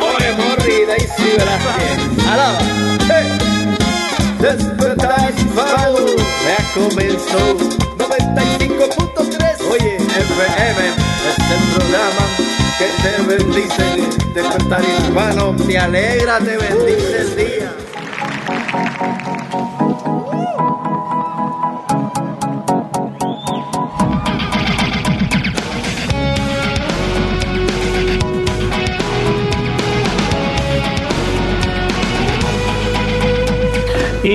Oye, Pastore Morri, Daisy Velázquez, alaba. Hey. Despertar hispano, ya comenzó 95.3. Oye, FM es el programa que te bendice. Despertar hispano, te alegra, te bendice el día.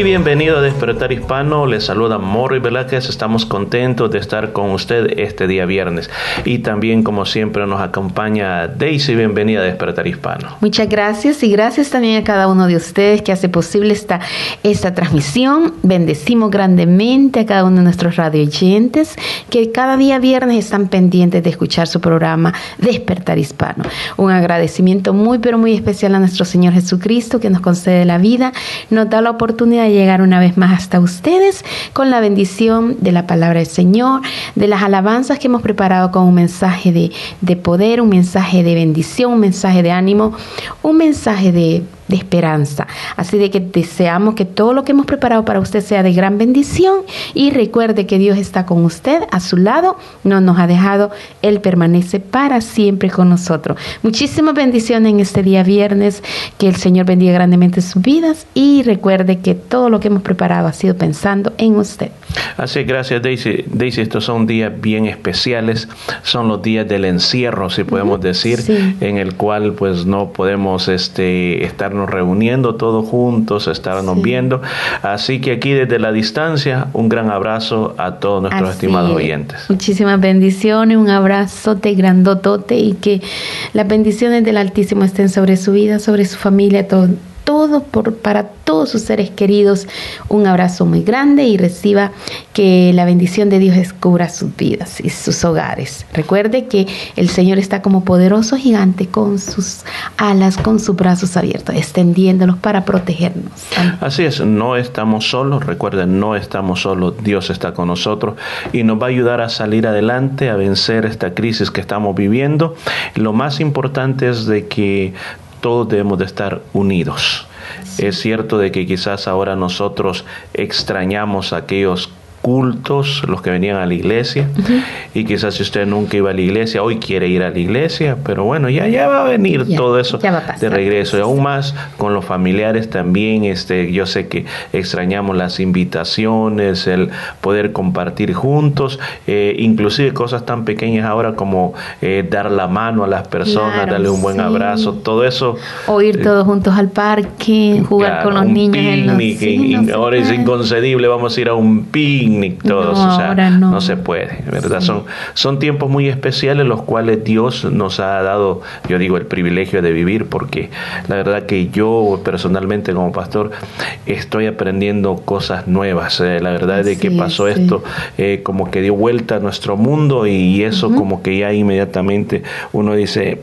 Bienvenido a Despertar Hispano, les saluda Morri Velázquez, estamos contentos de estar con usted este día viernes. Y también como siempre nos acompaña Daisy, bienvenida a Despertar Hispano. Muchas gracias y gracias también a cada uno de ustedes que hace posible esta, esta transmisión. Bendecimos grandemente a cada uno de nuestros radio oyentes que cada día viernes están pendientes de escuchar su programa Despertar Hispano. Un agradecimiento muy pero muy especial a nuestro Señor Jesucristo que nos concede la vida, nos da la oportunidad llegar una vez más hasta ustedes con la bendición de la palabra del Señor, de las alabanzas que hemos preparado con un mensaje de, de poder, un mensaje de bendición, un mensaje de ánimo, un mensaje de de esperanza. Así de que deseamos que todo lo que hemos preparado para usted sea de gran bendición y recuerde que Dios está con usted, a su lado, no nos ha dejado, Él permanece para siempre con nosotros. Muchísimas bendiciones en este día viernes, que el Señor bendiga grandemente sus vidas y recuerde que todo lo que hemos preparado ha sido pensando en usted. Así, gracias Daisy. Daisy, estos son días bien especiales, son los días del encierro, si podemos decir, Sí. en el cual pues no podemos este, estarnos reuniendo todos juntos, estarnos Sí. viendo. Así que aquí desde la distancia, un gran abrazo a todos nuestros Así estimados es. oyentes. Muchísimas bendiciones, un abrazote grandotote y que las bendiciones del Altísimo estén sobre su vida, sobre su familia, todo, todo por, para todos sus seres queridos. Un abrazo muy grande y reciba que la bendición de Dios descubra sus vidas y sus hogares. Recuerde que el Señor está como poderoso gigante con sus alas, con sus brazos abiertos, extendiéndolos para protegernos. Así es, no estamos solos, recuerden, no estamos solos, Dios está con nosotros y nos va a ayudar a salir adelante, a vencer esta crisis que estamos viviendo. Lo más importante es de que todos debemos de estar unidos. Es cierto de que quizás ahora nosotros extrañamos aquellos cultos, los que venían a la iglesia, y quizás si usted nunca iba a la iglesia, hoy quiere ir a la iglesia, pero bueno, ya, ya va a venir Ya, todo eso pasar. de regreso, y aún más con los familiares también, este, yo sé que extrañamos las invitaciones, el poder compartir juntos, eh, inclusive cosas tan pequeñas ahora como eh, dar la mano a las personas, Claro, darle un buen sí. abrazo, todo eso. O ir eh, todos juntos al parque, jugar Claro, con los niños. en los- picnic, sí, y- no y se ahora es inconcebible, vamos a ir a un picnic todos, No, o sea, ahora no. se puede, ¿verdad? Sí. Son, son tiempos muy especiales los cuales Dios nos ha dado, yo digo, el privilegio de vivir, porque la verdad que yo personalmente como pastor estoy aprendiendo cosas nuevas, eh, la verdad de que pasó sí. esto eh, como que dio vuelta a nuestro mundo y eso como que ya inmediatamente uno dice,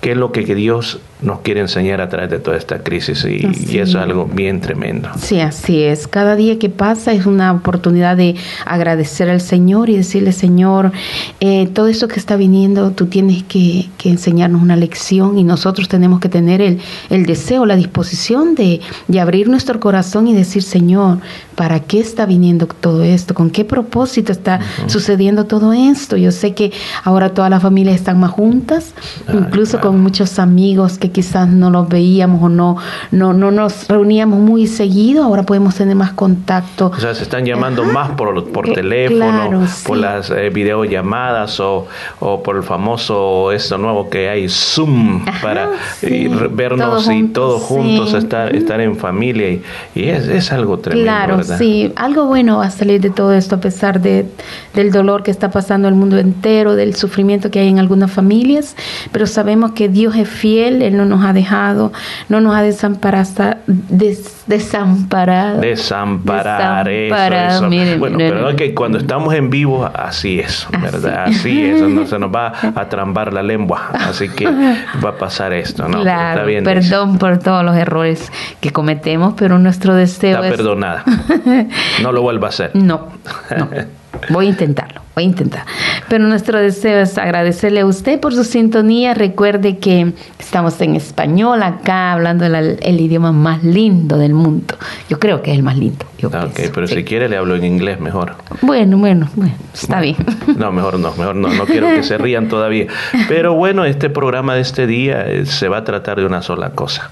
¿qué es lo que que Dios nos quiere enseñar a través de toda esta crisis y, eso es algo bien tremendo. Sí, así es. Cada día que pasa es una oportunidad de agradecer al Señor y decirle, Señor, eh, todo eso que está viniendo, tú tienes que, que enseñarnos una lección y nosotros tenemos que tener el, el deseo, la disposición de, de abrir nuestro corazón y decir, Señor, ¿para qué está viniendo todo esto? ¿Con qué propósito está sucediendo todo esto? Yo sé que ahora todas las familias están más juntas, Ah, incluso claro. con muchos amigos que quizás no los veíamos o no, no, no nos reuníamos muy seguido, ahora podemos tener más contacto. O sea, se están llamando Ajá. más por, por Eh, teléfono, claro, por sí. las eh, videollamadas o, o por el famoso esto nuevo que hay Zoom Ajá, para sí. vernos Todos y juntos, todos juntos sí. estar, estar en familia y, y es, es algo tremendo, Claro, ¿verdad? sí, algo bueno va a salir de todo esto a pesar de, del dolor que está pasando el mundo entero, del sufrimiento que hay en algunas familias, pero sabemos que Dios es fiel, Él no nos ha dejado, no nos ha desamparado, des- desamparado. Desamparar, eso, Desamparado, eso. miren, bueno, miren. pero es que cuando estamos en vivo, así es, ¿verdad? Así, es, no se nos va a trambar la lengua, así que va a pasar esto, ¿no? Claro, está bien, Daisy. perdón por todos los errores que cometemos, pero nuestro deseo Está es... perdonada. No lo vuelva a hacer. No, no. Voy a intentarlo, voy a intentar. Pero nuestro deseo es agradecerle a usted por su sintonía. Recuerde que estamos en español acá, hablando el, el idioma más lindo del mundo. Yo creo que es el más lindo. yo Ok, pienso, pero sí. si quiere le hablo en inglés mejor. Bueno, bueno, bueno, está bien. No, mejor no, mejor no, no quiero que se rían todavía. Pero bueno, este programa de este día eh, se va a tratar de una sola cosa.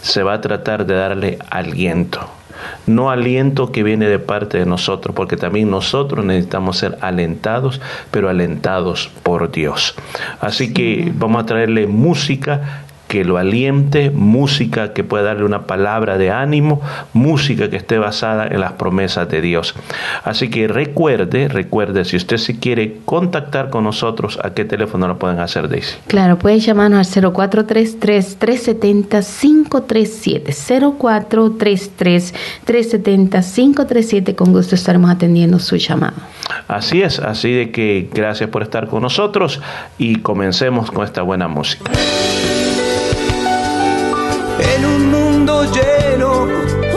Se va a tratar de darle aliento. No aliento que viene de parte de nosotros, porque también nosotros necesitamos ser alentados, pero alentados por Dios. Así que vamos a traerle música que lo aliente, música que pueda darle una palabra de ánimo, música que esté basada en las promesas de Dios. Así que recuerde, recuerde, si usted si quiere contactar con nosotros, ¿a qué teléfono lo pueden hacer, Daisy? Claro, puede llamarnos al 0433-370-537. 0433-370-537. Con gusto estaremos atendiendo su llamado. Así es, así de que gracias por estar con nosotros y comencemos con esta buena música. En un mundo lleno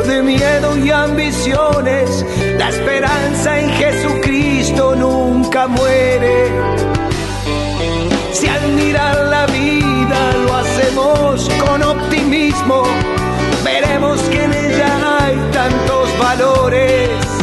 de miedo y ambiciones, la esperanza en Jesucristo nunca muere. Si al mirar la vida lo hacemos con optimismo, veremos que en ella hay tantos valores.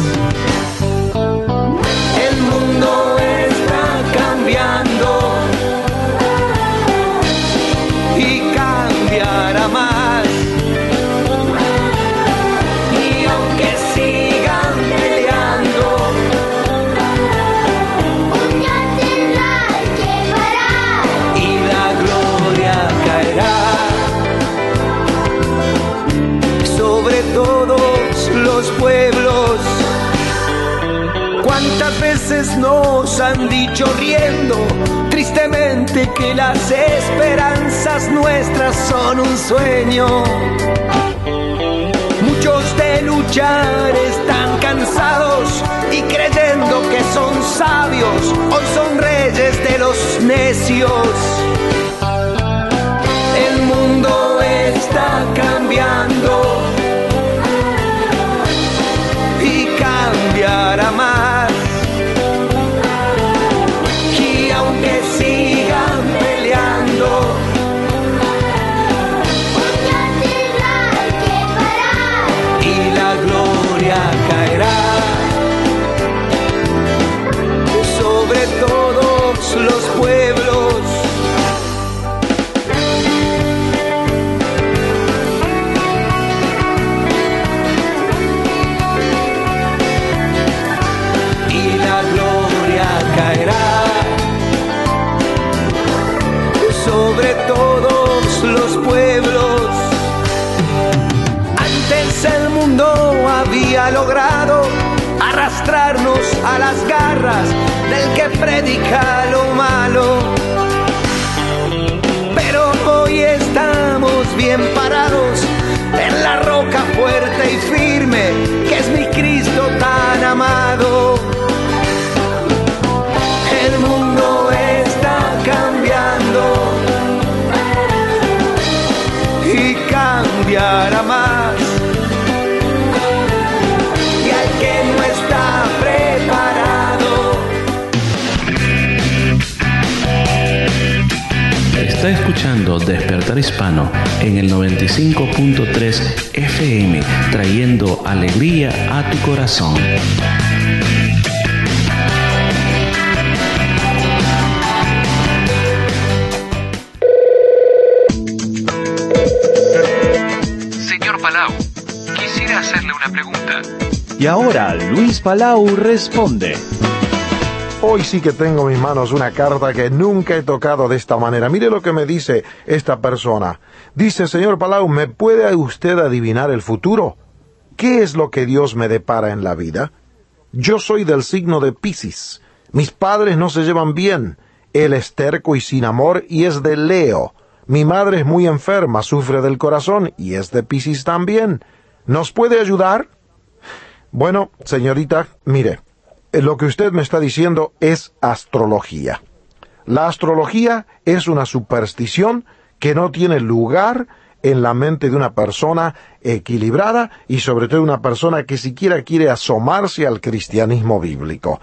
Nos han dicho riendo tristemente que las esperanzas nuestras son un sueño? Muchos de luchar están cansados y creyendo que son sabios, hoy son reyes de los necios. El mundo está cambiando y cambiará más. Palau responde. Hoy sí que tengo en mis manos una carta que nunca he tocado de esta manera. Mire lo que me dice esta persona. Dice, señor Palau, ¿me puede usted adivinar el futuro? ¿Qué es lo que Dios me depara en la vida? Yo soy del signo de Piscis. Mis padres no se llevan bien. Él es terco y sin amor y es de Leo. Mi madre es muy enferma, sufre del corazón y es de Piscis también. ¿Nos puede ayudar? Bueno, señorita, mire, eh, lo que usted me está diciendo es astrología. La astrología es una superstición que no tiene lugar en la mente de una persona equilibrada y sobre todo una persona que siquiera quiere asomarse al cristianismo bíblico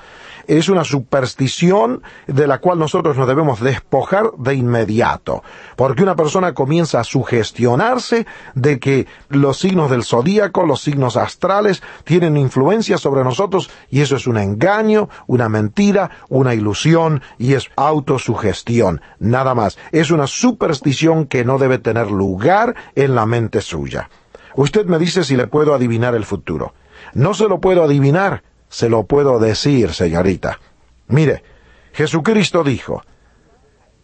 es una superstición de la cual nosotros nos debemos despojar de inmediato, porque una persona comienza a sugestionarse de que los signos del zodíaco, los signos astrales, tienen influencia sobre nosotros y eso es un engaño, una mentira, una ilusión y es autosugestión, nada más. Es una superstición que no debe tener lugar en la mente suya. Usted me dice si le puedo adivinar el futuro. No se lo puedo adivinar, se lo puedo decir, señorita. Mire, Jesucristo dijo,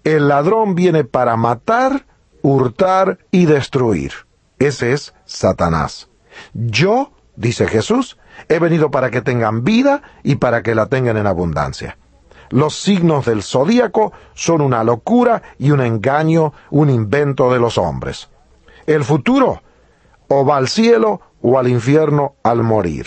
el ladrón viene para matar, hurtar y destruir. Ese es Satanás. Yo, dice Jesús, he venido para que tengan vida y para que la tengan en abundancia. Los signos del zodíaco son una locura y un engaño, un invento de los hombres. El futuro o va al cielo o al infierno al morir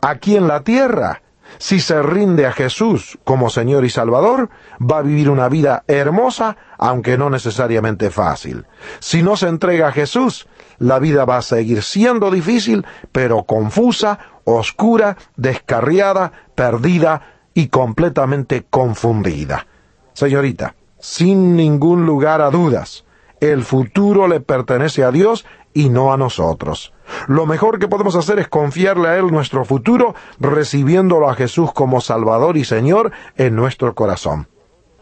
aquí en la tierra, si se rinde a Jesús como Señor y Salvador, va a vivir una vida hermosa, aunque no necesariamente fácil. Si no se entrega a Jesús, la vida va a seguir siendo difícil, pero confusa, oscura, descarriada, perdida y completamente confundida. Señorita, sin ningún lugar a dudas, el futuro le pertenece a Dios y no a nosotros. Lo mejor que podemos hacer es confiarle a Él nuestro futuro, recibiéndolo a Jesús como Salvador y Señor en nuestro corazón.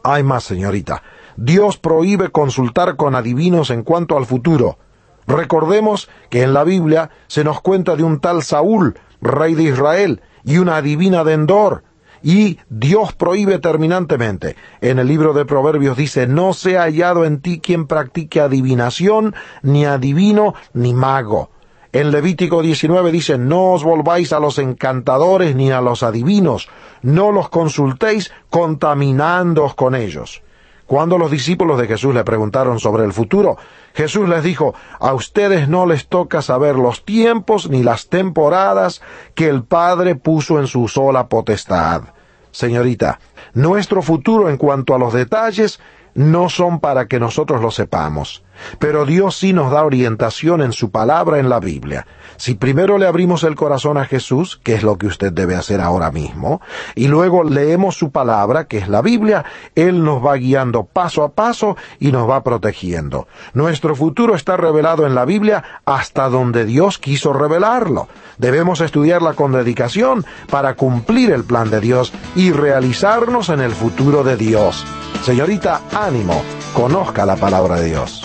Hay más, señorita. Dios prohíbe consultar con adivinos en cuanto al futuro. Recordemos que en la Biblia se nos cuenta de un tal Saúl, rey de Israel, y una adivina de Endor, y Dios prohíbe terminantemente. En el libro de Proverbios dice, no se ha hallado en ti quien practique adivinación, ni adivino, ni mago. En Levítico 19 dice, no os volváis a los encantadores ni a los adivinos, no los consultéis contaminándoos con ellos. Cuando los discípulos de Jesús le preguntaron sobre el futuro, Jesús les dijo, a ustedes no les toca saber los tiempos ni las temporadas que el Padre puso en su sola potestad. Señorita, nuestro futuro en cuanto a los detalles no son para que nosotros lo sepamos. Pero Dios sí nos da orientación en su palabra en la Biblia. Si primero le abrimos el corazón a Jesús, que es lo que usted debe hacer ahora mismo, y luego leemos su palabra, que es la Biblia, Él nos va guiando paso a paso y nos va protegiendo. Nuestro futuro está revelado en la Biblia hasta donde Dios quiso revelarlo. Debemos estudiarla con dedicación para cumplir el plan de Dios y realizarnos en el futuro de Dios. Señorita, ánimo, conozca la palabra de Dios.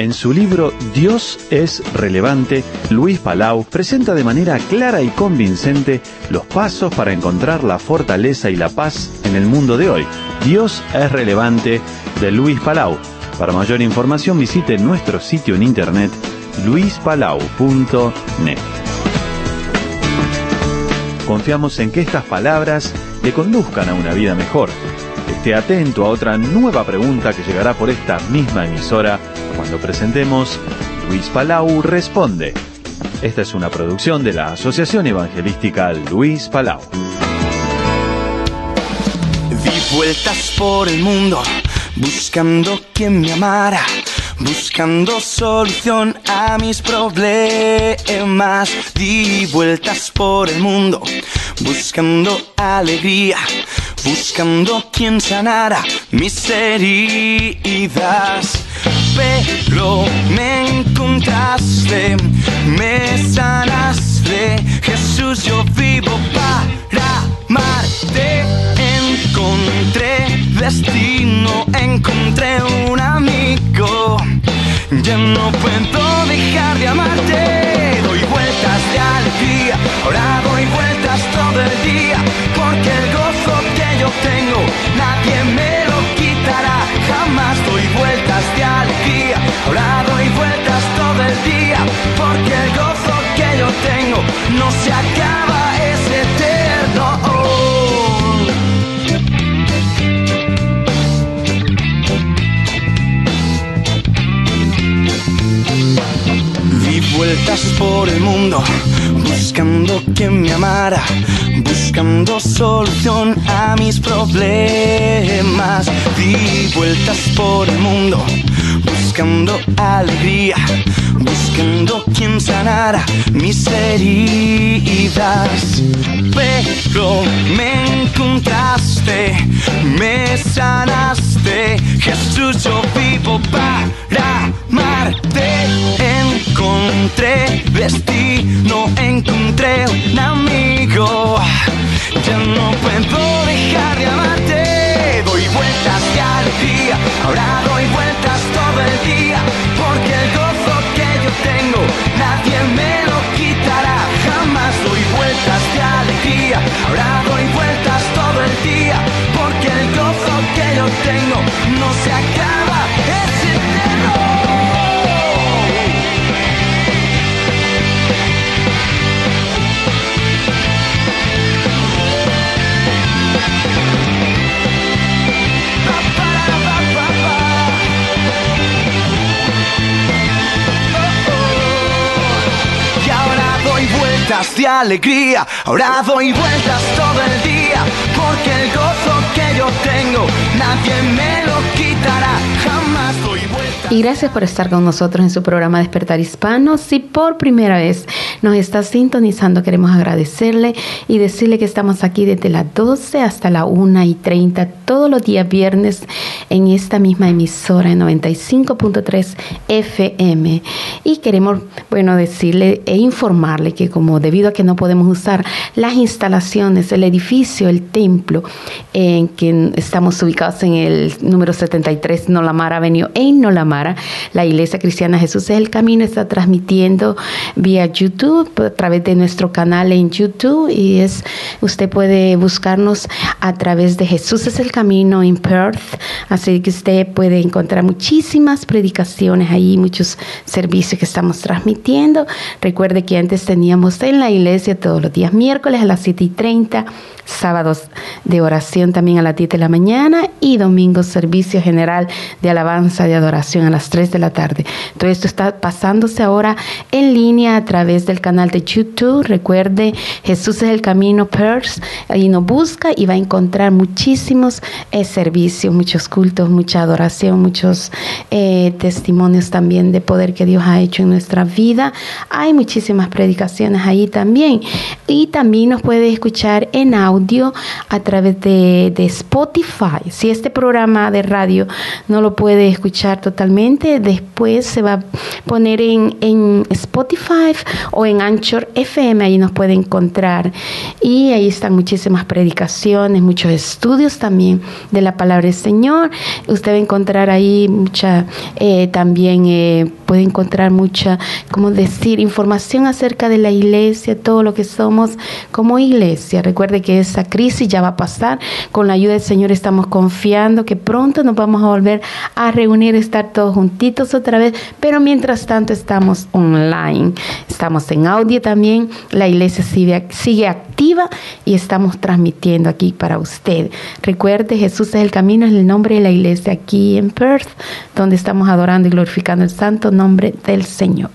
En su libro Dios es relevante, Luis Palau presenta de manera clara y convincente los pasos para encontrar la fortaleza y la paz en el mundo de hoy. Dios es relevante de Luis Palau. Para mayor información visite nuestro sitio en internet luispalau.net. Confiamos en que estas palabras le conduzcan a una vida mejor. Esté atento a otra nueva pregunta que llegará por esta misma emisora cuando presentemos Luis Palau Responde. Esta es una producción de la Asociación Evangelística Luis Palau. Di vueltas por el mundo buscando quien me amara, buscando solución a mis problemas. Di vueltas por el mundo buscando alegría buscando quien sanara mis heridas. Pero me encontraste, me sanaste, Jesús, yo vivo para amarte. Encontré destino, encontré un amigo. Ya no puedo dejar de amarte. Doy vueltas de alegría, ahora doy vueltas todo el día. Tengo, nadie me lo quitará. Jamás doy vueltas de alegría, ahora doy vueltas todo el día. Porque el gozo que yo tengo no se acaba, es eterno. Di vueltas por el mundo, buscando quien me amara, buscando solución a mis problemas. Di vueltas por el mundo, buscando alegría, buscando quien sanara mis heridas. Pero me encontraste, me sanaste, Jesús, yo vivo para amarte. Encontré destino, encontré un amigo. Ya no puedo dejar de amarte. Doy vueltas de alegría, ahora doy vueltas todo el día. Porque el gozo que yo tengo, nadie me lo quitará. Jamás doy vueltas de alegría, ahora doy vueltas todo el día. Porque el gozo que yo tengo no se acaba, es eterno. Vueltas de alegría, ahora doy vueltas todo el día, porque el gozo que yo tengo, nadie me lo quitará, jamás doy. Y gracias por estar con nosotros en su programa Despertar Hispano. Si por primera vez nos está sintonizando, queremos agradecerle y decirle que estamos aquí desde las 12 hasta la 1 y 30 todos los días viernes en esta misma emisora en 95.3 FM. Y queremos, bueno, decirle e informarle que como debido a que no podemos usar las instalaciones, el edificio, el templo en que estamos ubicados en el número 73 Nolamara Avenue en La Iglesia Cristiana Jesús es el Camino está transmitiendo vía YouTube a través de nuestro canal en YouTube y es usted puede buscarnos a través de Jesús es el Camino en Perth, así que usted puede encontrar muchísimas predicaciones ahí, muchos servicios que estamos transmitiendo. Recuerde que antes teníamos en la iglesia todos los días miércoles a las 7 y 30 sábados de oración también a las 10 de la mañana y domingos servicio general de alabanza de adoración las 3 de la tarde. Todo esto está pasándose ahora en línea a través del canal de YouTube. Recuerde, Jesús es el camino Pers, ahí nos busca y va a encontrar muchísimos eh, servicios, muchos cultos, mucha adoración, muchos eh, testimonios también de poder que Dios ha hecho en nuestra vida. Hay muchísimas predicaciones ahí también. Y también nos puede escuchar en audio a través de, de, Spotify. Si este programa de radio no lo puede escuchar totalmente, después se va a poner en, en Spotify o en Anchor FM, ahí nos puede encontrar. Y ahí están muchísimas predicaciones, muchos estudios también de la palabra del Señor. Usted va a encontrar ahí mucha, eh, también eh, puede encontrar mucha, como decir, información acerca de la iglesia, todo lo que somos como iglesia. Recuerde que esa crisis ya va a pasar. Con la ayuda del Señor estamos confiando que pronto nos vamos a volver a reunir, estar todos juntitos otra vez, pero mientras tanto estamos online, estamos en audio también, la iglesia sigue, activa y estamos transmitiendo aquí para usted. Recuerde, Jesús es el camino, es el nombre de la iglesia aquí en Perth, donde estamos adorando y glorificando el santo nombre del Señor.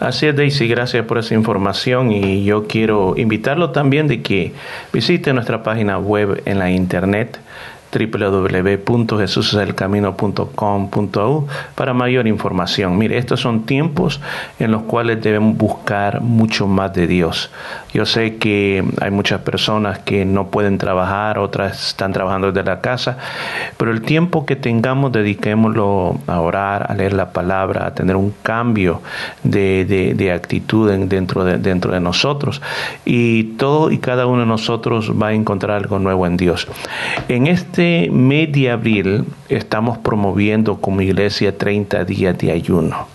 Así es, Daisy, gracias por esa información y yo quiero invitarlo también de que visite nuestra página web en la internet www.jesuseselcamino.com.au para mayor información. Mire, estos son tiempos en los cuales debemos buscar mucho más de Dios. Yo sé que hay muchas personas que no pueden trabajar, otras están trabajando desde la casa, pero el tiempo que tengamos dediquémoslo a orar, a leer la palabra, a tener un cambio de, de, actitud dentro, de, dentro de nosotros y todo y cada uno de nosotros va a encontrar algo nuevo en Dios. En este mes de abril estamos promoviendo como iglesia 30 días de ayuno.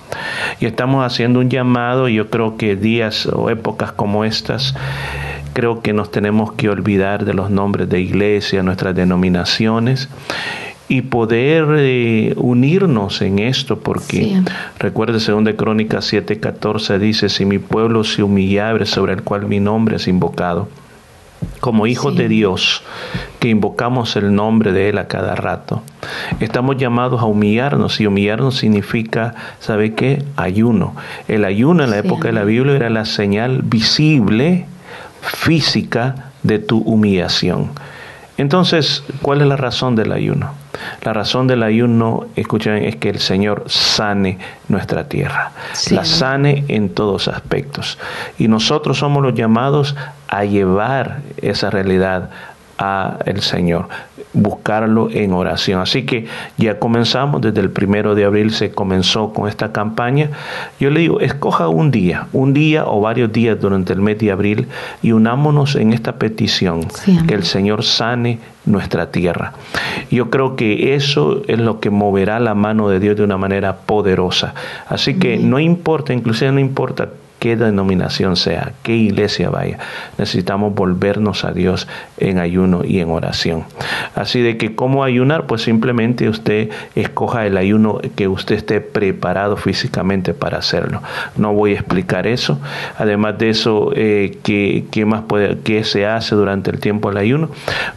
Y estamos haciendo un llamado, yo creo que días o épocas como estas, creo que nos tenemos que olvidar de los nombres de iglesia, nuestras denominaciones y poder eh, unirnos en esto, porque sí. recuerde, según de Crónicas 7:14 dice, si mi pueblo se humillare sobre el cual mi nombre es invocado, como hijos sí. de Dios, que invocamos el nombre de Él a cada rato. Estamos llamados a humillarnos y humillarnos significa, ¿sabe qué? Ayuno. El ayuno en la sí. época de la Biblia era la señal visible, física, de tu humillación. Entonces, ¿cuál es la razón del ayuno? La razón del ayuno, escuchen, es que el Señor sane nuestra tierra, sí. la sane en todos aspectos. Y nosotros somos los llamados a llevar esa realidad a el Señor, buscarlo en oración. Así que ya comenzamos, desde el primero de abril se comenzó con esta campaña. Yo le digo, escoja un día, un día o varios días durante el mes de abril y unámonos en esta petición, sí, que el Señor sane nuestra tierra. Yo creo que eso es lo que moverá la mano de Dios de una manera poderosa. Así que no importa, inclusive no importa qué denominación sea, qué iglesia vaya. Necesitamos volvernos a Dios en ayuno y en oración. Así de que cómo ayunar, pues simplemente usted escoja el ayuno que usted esté preparado físicamente para hacerlo. No voy a explicar eso. Además de eso, eh, ¿qué, ¿qué, más puede, se hace durante el tiempo del ayuno?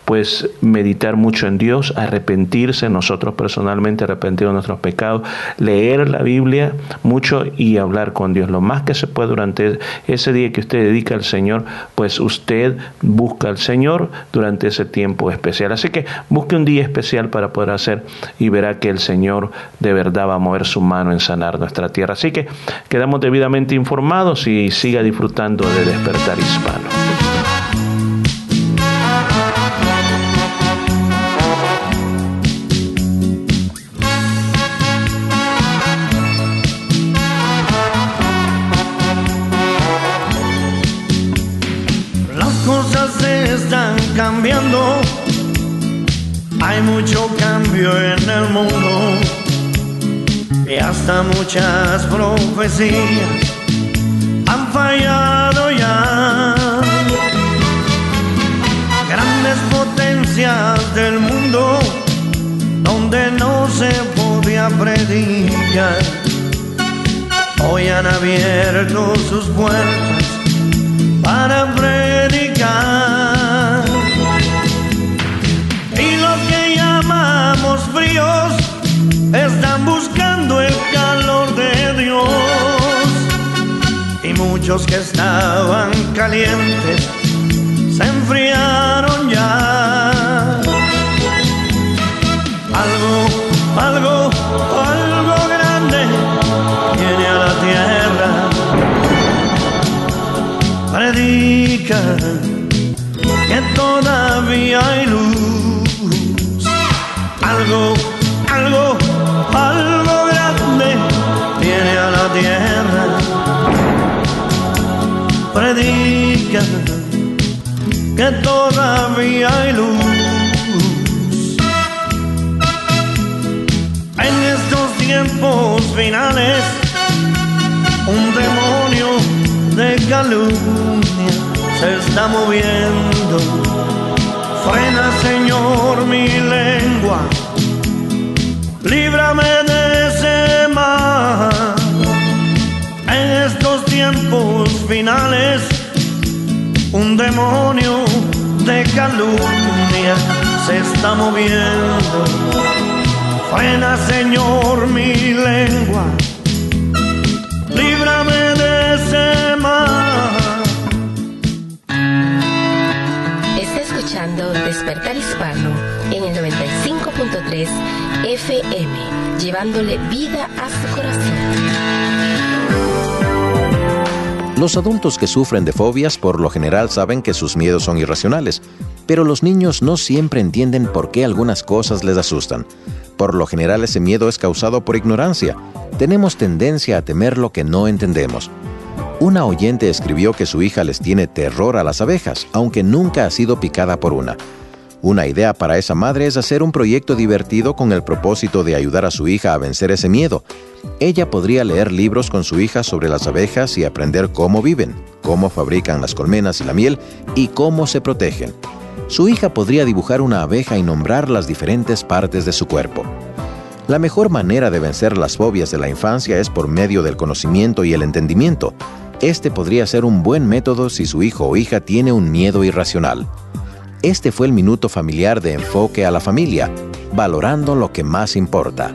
Pues meditar mucho en Dios, arrepentirse, nosotros personalmente arrepentir de nuestros pecados, leer la Biblia mucho y hablar con Dios lo más que se puede durante ese día que usted dedica al Señor, pues usted busca al Señor durante ese tiempo especial. Así que busque un día especial para poder hacer y verá que el Señor de verdad va a mover su mano en sanar nuestra tierra. Así que quedamos debidamente informados y siga disfrutando de despertar hispano. En el mundo y hasta muchas profecías han fallado ya. Grandes potencias del mundo donde no se podía predicar. Hoy han abierto sus puertas para predicar. Muchos que estaban calientes se enfriaron calumnia se está moviendo. Frena, Señor, mi lengua, líbrame de ese mal. En estos tiempos finales, un demonio de calumnia se está moviendo. Frena, Señor, mi lengua, En el 95. llevándole vida a su corazón. Los adultos que sufren de fobias por lo general saben que sus miedos son irracionales, pero los niños no siempre entienden por qué algunas cosas les asustan. Por lo general ese miedo es causado por ignorancia. Tenemos tendencia a temer lo que no entendemos. Una oyente escribió que su hija les tiene terror a las abejas, aunque nunca ha sido picada por una. Una idea para esa madre es hacer un proyecto divertido con el propósito de ayudar a su hija a vencer ese miedo. Ella podría leer libros con su hija sobre las abejas y aprender cómo viven, cómo fabrican las colmenas y la miel y cómo se protegen. Su hija podría dibujar una abeja y nombrar las diferentes partes de su cuerpo. La mejor manera de vencer las fobias de la infancia es por medio del conocimiento y el entendimiento. Este podría ser un buen método si su hijo o hija tiene un miedo irracional. Este fue el minuto familiar de enfoque a la familia, valorando lo que más importa.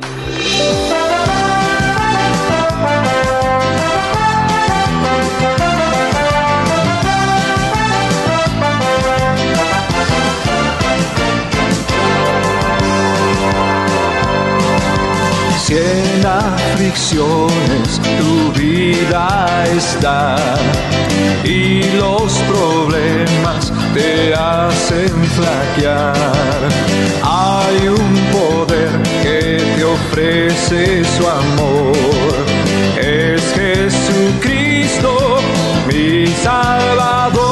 Si en aflicciones tu vida está y los problemas te hacen flaquear, hay un poder que te ofrece su amor. Es Jesucristo, mi Salvador.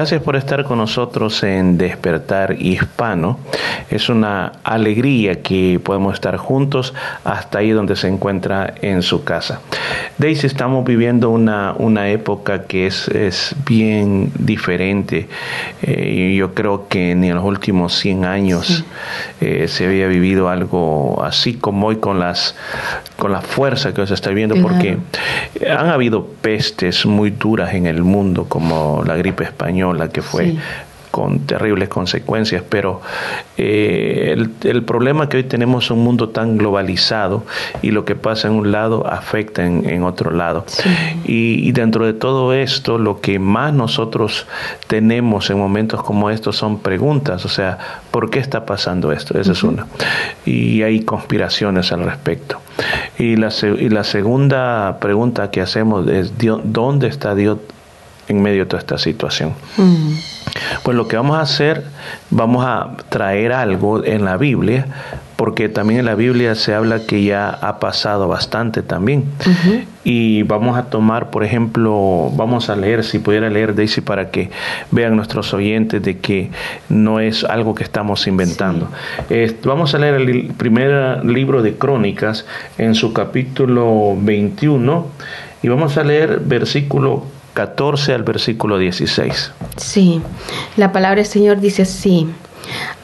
Gracias por estar con nosotros en Despertar Hispano. Es una alegría que podemos estar juntos hasta ahí donde se encuentra en su casa. Daisy, estamos viviendo una, una época que es, es bien diferente. Eh, yo creo que ni en los últimos 100 años eh, se había vivido algo así como hoy con las con la fuerza que se está viendo porque han habido pestes muy duras en el mundo como la gripe española que fue Sí. Con terribles consecuencias, pero eh, el, el problema que hoy tenemos es un mundo tan globalizado y lo que pasa en un lado afecta en, en otro lado. Y, y dentro de todo esto, lo que más nosotros tenemos en momentos como estos son preguntas, o sea, ¿por qué está pasando esto? Esa es una. Y hay conspiraciones al respecto. Y la, y la segunda pregunta que hacemos es, ¿dónde está Dios en medio de toda esta situación? Mm. Pues lo que vamos a hacer, vamos a traer algo en la Biblia, porque también en la Biblia se habla que ya ha pasado bastante también. Y vamos a tomar, por ejemplo, vamos a leer, si pudiera leer Daisy, para que vean nuestros oyentes de que no es algo que estamos inventando. Eh, vamos a leer el primer libro de Crónicas en su capítulo 21 y vamos a leer versículo 14 al versículo 16. Sí, la palabra del Señor dice así.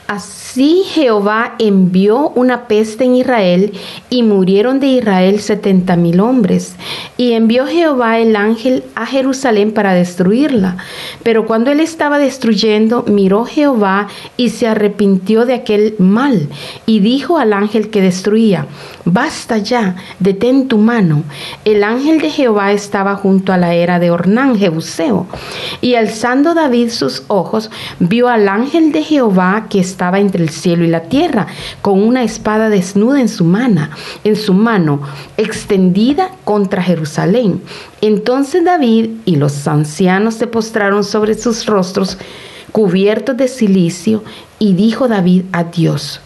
Así Jehová envió una peste en Israel y murieron de Israel setenta mil hombres. Y envió Jehová el ángel a Jerusalén para destruirla. Pero cuando él estaba destruyendo, miró Jehová y se arrepintió de aquel mal. Y dijo al ángel que destruía, basta ya, detén tu mano. El ángel de Jehová estaba junto a la era de Ornán, Jebuseo. Y alzando David sus ojos, vio al ángel de Jehová que estaba entre el cielo y la tierra, con una espada desnuda en su mano, en su mano, extendida contra Jerusalén. Entonces David y los ancianos se postraron sobre sus rostros, cubiertos de silicio, y dijo David a Dios,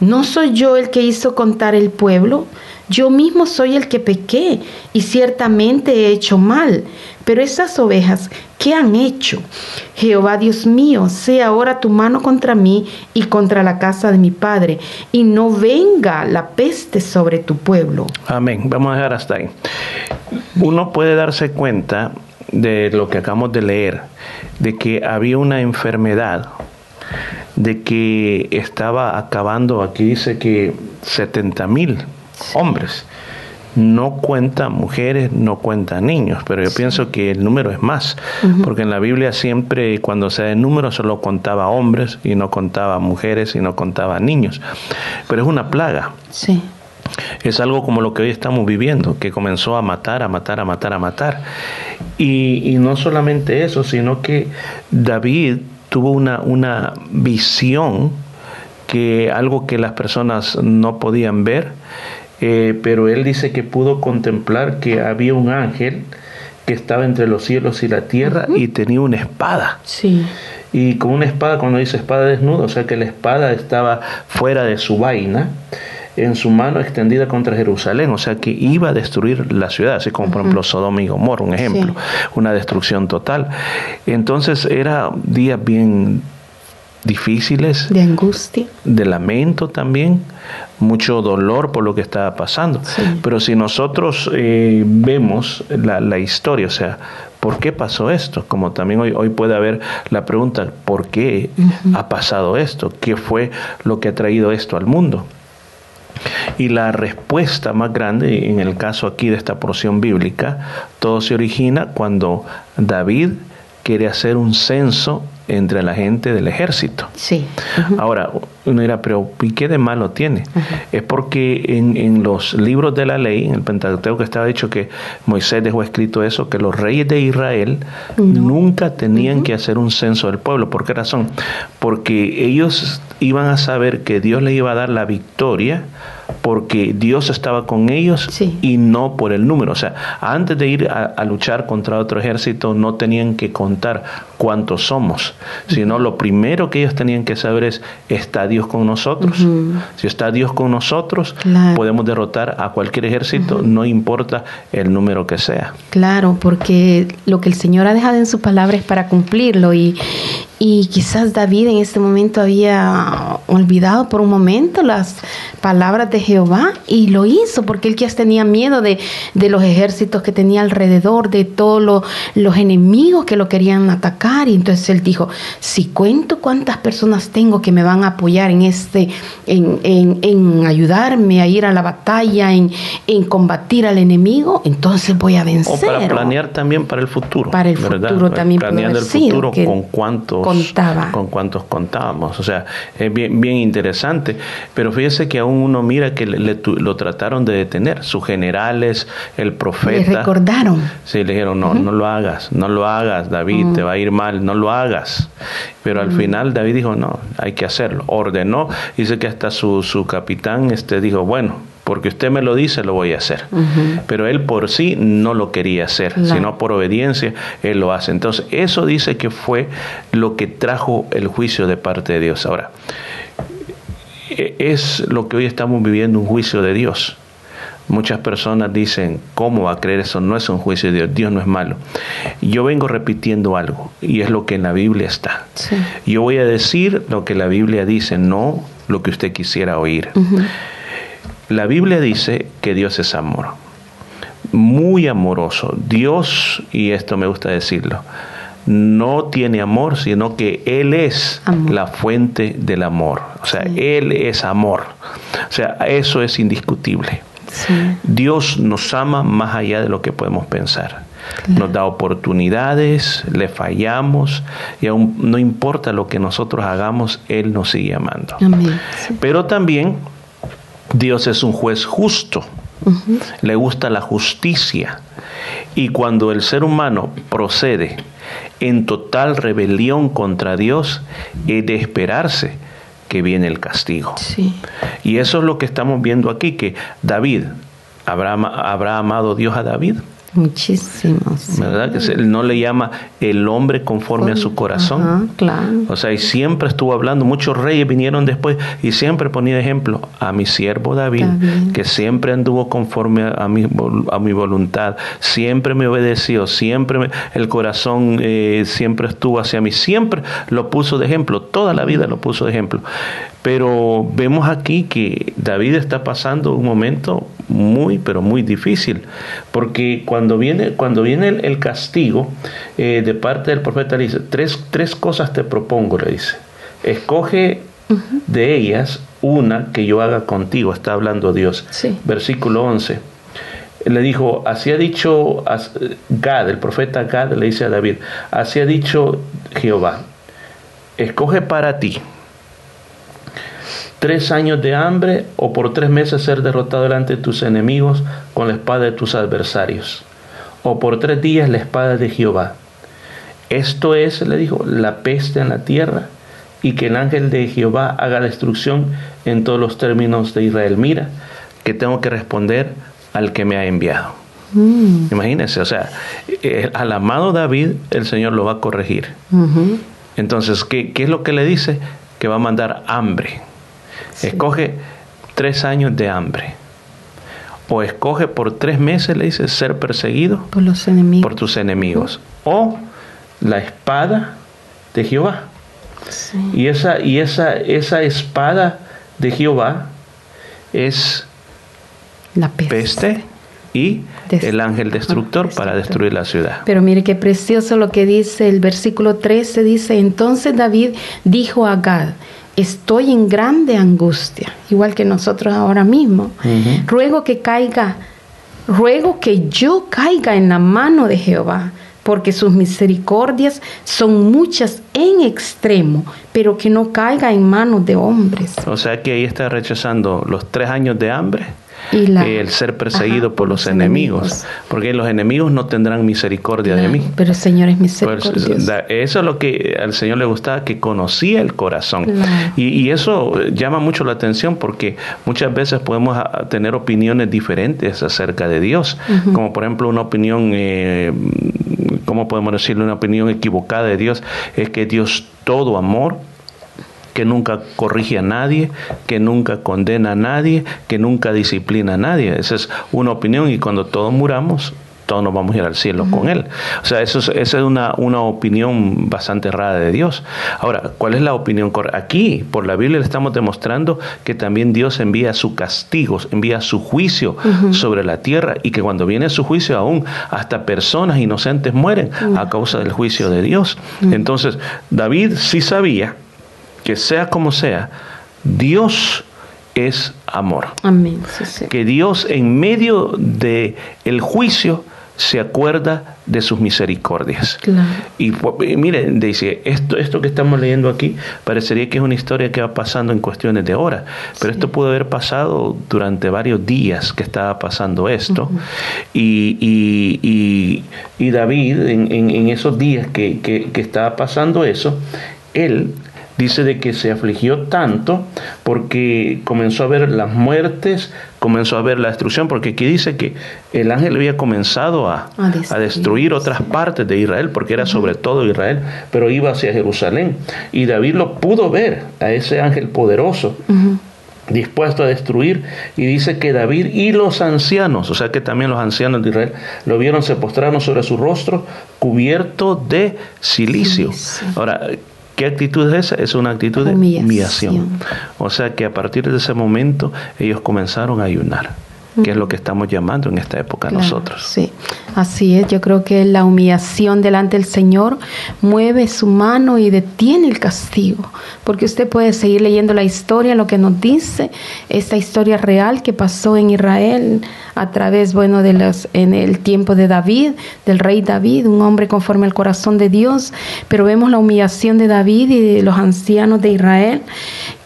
¿no soy yo el que hizo contar el pueblo? Yo mismo soy el que pequé y ciertamente he hecho mal. Pero esas ovejas, ¿qué han hecho? Jehová Dios mío, sea ahora tu mano contra mí y contra la casa de mi padre, y no venga la peste sobre tu pueblo. Amén. Vamos a dejar hasta ahí. Uno puede darse cuenta de lo que acabamos de leer, de que había una enfermedad, de que estaba acabando, aquí dice que 70 mil hombres. No cuenta mujeres, no cuenta niños, pero yo pienso que el número es más, porque en la Biblia siempre cuando se da el número solo contaba hombres y no contaba mujeres y no contaba niños. Pero es una plaga. Sí. Es algo como lo que hoy estamos viviendo, que comenzó a matar, a matar, a matar, a matar. Y, y no solamente eso, sino que David tuvo una, una visión, que algo que las personas no podían ver, eh, pero él dice que pudo contemplar que había un ángel que estaba entre los cielos y la tierra y tenía una espada. Sí. Y con una espada, cuando dice espada desnuda, o sea que la espada estaba fuera de su vaina, en su mano extendida contra Jerusalén, o sea que iba a destruir la ciudad, así como por ejemplo Sodoma y Gomorra, un ejemplo, una destrucción total. Entonces era días bien difíciles, De angustia. de lamento también, mucho dolor por lo que estaba pasando. Pero si nosotros eh, vemos la, la historia, o sea, ¿por qué pasó esto? Como también hoy, hoy puede haber la pregunta, ¿por qué ha pasado esto? ¿Qué fue lo que ha traído esto al mundo? Y la respuesta más grande, en el caso aquí de esta porción bíblica, todo se origina cuando David quiere hacer un censo entre la gente del ejército. Sí. Ahora, uno dirá, pero ¿y qué de malo tiene? Es porque en, en, los libros de la ley, en el Pentateuco estaba dicho que Moisés dejó escrito eso, que los reyes de Israel no. nunca tenían que hacer un censo del pueblo. ¿Por qué razón? Porque ellos iban a saber que Dios les iba a dar la victoria porque Dios estaba con ellos sí. y no por el número. O sea, antes de ir a, a, luchar contra otro ejército no tenían que contar cuántos somos, sino lo primero que ellos tenían que saber es, ¿está Dios con nosotros? Uh -huh. Si está Dios con nosotros, claro. podemos derrotar a cualquier ejército, uh -huh. no importa el número que sea. Claro, porque lo que el Señor ha dejado en su palabra es para cumplirlo y, y quizás David en este momento había olvidado por un momento las palabras de Jehová y lo hizo porque él quizás tenía miedo de, de los ejércitos que tenía alrededor, de todos lo, los enemigos que lo querían atacar. Y entonces él dijo, si cuento cuántas personas tengo que me van a apoyar en este, en, en, en ayudarme a ir a la batalla, en, en, combatir al enemigo, entonces voy a vencer. O para planear también para el futuro. Para el ¿verdad? futuro también. Planeando el futuro con cuántos contaba. con cuántos contábamos. O sea, es bien, bien interesante. Pero fíjese que aún uno mira que le, le, lo trataron de detener. Sus generales, el profeta. Le recordaron. Sí, le dijeron, no, uh -huh. no lo hagas, no lo hagas, David, uh -huh. te va a ir mal, no lo hagas. Pero al uh -huh. final David dijo, no, hay que hacerlo. Ordenó, dice que hasta su, su capitán este, dijo, bueno, porque usted me lo dice, lo voy a hacer. Pero él por sí no lo quería hacer, sino por obediencia, él lo hace. Entonces, eso dice que fue lo que trajo el juicio de parte de Dios. Ahora, e- es lo que hoy estamos viviendo, un juicio de Dios. Muchas personas dicen, ¿cómo va a creer eso? No es un juicio de Dios, Dios no es malo. Yo vengo repitiendo algo y es lo que en la Biblia está. Sí. Yo voy a decir lo que la Biblia dice, no lo que usted quisiera oír. La Biblia dice que Dios es amor, muy amoroso. Dios, y esto me gusta decirlo, no tiene amor, sino que Él es la fuente del amor. O sea, Él es amor. O sea, eso es indiscutible. Dios nos ama más allá de lo que podemos pensar. Nos da oportunidades, le fallamos y aún no importa lo que nosotros hagamos, Él nos sigue amando. Amén. Pero también Dios es un juez justo, le gusta la justicia. Y cuando el ser humano procede en total rebelión contra Dios, es de esperarse que viene el castigo. Sí. Y eso es lo que estamos viendo aquí, que David, ¿habrá, habrá amado Dios a David? Muchísimo. sí. ¿Verdad? Que él no le llama el hombre conforme a su corazón. Ajá, claro. O sea, y siempre estuvo hablando, muchos reyes vinieron después y siempre ponía ejemplo a mi siervo David, David. que siempre anduvo conforme a mi, a mi voluntad, siempre me obedeció, siempre me- el corazón eh, siempre estuvo hacia mí, siempre lo puso de ejemplo, toda la vida lo puso de ejemplo. Pero vemos aquí que David está pasando un momento muy, pero muy difícil, porque cuando viene, cuando viene el, el castigo eh, de parte del profeta, le dice, tres, tres cosas te propongo, le dice, escoge de ellas una que yo haga contigo, está hablando Dios. Sí. Versículo 11. Le dijo, así ha dicho Gad, el profeta Gad le dice a David, así ha dicho Jehová, escoge para ti tres años de hambre o por tres meses ser derrotado delante de tus enemigos con la espada de tus adversarios, o por tres días la espada de Jehová. Esto es, le dijo, la peste en la tierra y que el ángel de Jehová haga destrucción en todos los términos de Israel. Mira, que tengo que responder al que me ha enviado. Mm. Imagínense, o sea, eh, al amado David el Señor lo va a corregir. Entonces, ¿qué, qué es lo que le dice? Que va a mandar hambre. Escoge tres años de hambre. O escoge por tres meses, le dice, ser perseguido Por los enemigos. por tus enemigos. O la espada de Jehová. Sí. Y esa, y esa, esa espada de Jehová es La peste. peste y el ángel destructor para destruir la ciudad. Pero mire qué precioso lo que dice el versículo 13, dice, entonces David dijo a Gad, estoy en grande angustia, igual que nosotros ahora mismo. Ruego que caiga, ruego que yo caiga en la mano de Jehová, porque sus misericordias son muchas en extremo, pero que no caiga en manos de hombres. O sea que ahí está rechazando los tres años de hambre, Y la- el ser perseguido Ajá, por los enemigos, porque los enemigos no tendrán misericordia de mí. Pero el Señor es misericordioso. eso es lo que al Señor le gustaba, que conocía el corazón. Claro. Y, y eso llama mucho la atención porque muchas veces podemos ah, tener opiniones diferentes acerca de Dios, como por ejemplo una opinión, eh, ¿cómo podemos decirlo? Una opinión equivocada de Dios es que Dios todo amor, que nunca corrige a nadie, que nunca condena a nadie, que nunca disciplina a nadie. Esa es una opinión y cuando todos muramos, todos nos vamos a ir al cielo con Él. O sea, eso es, esa es una, una opinión bastante errada de Dios. Ahora, ¿cuál es la opinión correcta? Aquí, por la Biblia, le estamos demostrando que también Dios envía su castigo, envía su juicio sobre la tierra y que cuando viene su juicio aún hasta personas inocentes mueren a causa del juicio de Dios. Entonces, David sí sabía que sea como sea, Dios es amor. Amén. sí, sí. Que Dios en medio de el juicio se acuerda de sus misericordias. Claro. Y, y miren, dice, esto, esto que estamos leyendo aquí parecería que es una historia que va pasando en cuestiones de horas, pero esto pudo haber pasado durante varios días que estaba pasando esto. y, y- y- y David, en, en- en esos días que, que- que estaba pasando eso, él dice de que se afligió tanto porque comenzó a ver las muertes, comenzó a ver la destrucción, porque aquí dice que el ángel había comenzado a, A a destruir, destruir otras partes de Israel, porque era sobre todo Israel, pero iba hacia Jerusalén. Y David lo pudo ver a ese ángel poderoso dispuesto a destruir y dice que David y los ancianos, o sea que también los ancianos de Israel lo vieron, se postraron sobre su rostro cubierto de silicio. Ahora, ¿qué actitud es esa? Es una actitud de humillación. O sea que a partir de ese momento ellos comenzaron a ayunar, que es lo que estamos llamando en esta época Claro, nosotros. Sí, así es. Yo creo que la humillación delante del Señor mueve su mano y detiene el castigo. Porque usted puede seguir leyendo la historia, lo que nos dice, esta historia real que pasó en Israel a través, bueno, de los, en el tiempo de David, del rey David, un hombre conforme al corazón de Dios. Pero vemos la humillación de David y de los ancianos de Israel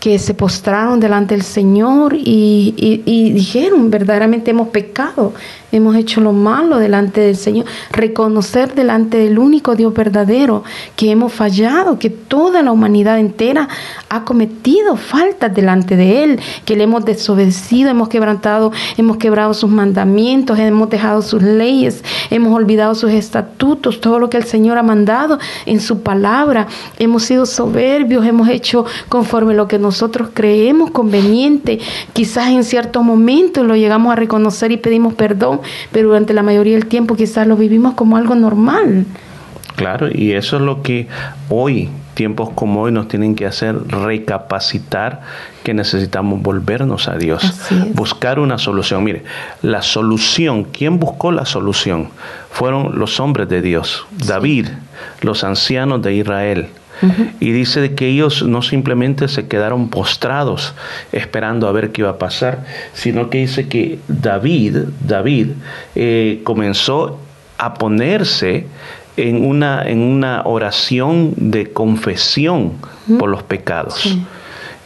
que se postraron delante del Señor y- y dijeron, verdaderamente hemos pecado, hemos hecho lo malo delante del Señor. Reconocer delante del único Dios verdadero que hemos fallado, que toda la humanidad entera ha cometido faltas delante de Él, que le hemos desobedecido, hemos quebrantado, hemos quebrado sus mandamientos, hemos dejado sus leyes, hemos olvidado sus estatutos, todo lo que el Señor ha mandado en su palabra. Hemos sido soberbios, hemos hecho conforme lo que nosotros creemos conveniente. Quizás en ciertos momentos lo llegamos a reconocer y pedimos perdón, pero durante la mayoría del tiempo quizás lo vivimos como algo normal. Claro, y eso es lo que hoy, tiempos como hoy, nos tienen que hacer recapacitar que necesitamos volvernos a Dios, buscar una solución. Mire, la solución, ¿quién buscó la solución? Fueron los hombres de Dios, David, los ancianos de Israel. Y dice de que ellos no simplemente se quedaron postrados esperando a ver qué iba a pasar, sino que dice que David, David eh, comenzó a ponerse en una, en una oración de confesión por los pecados.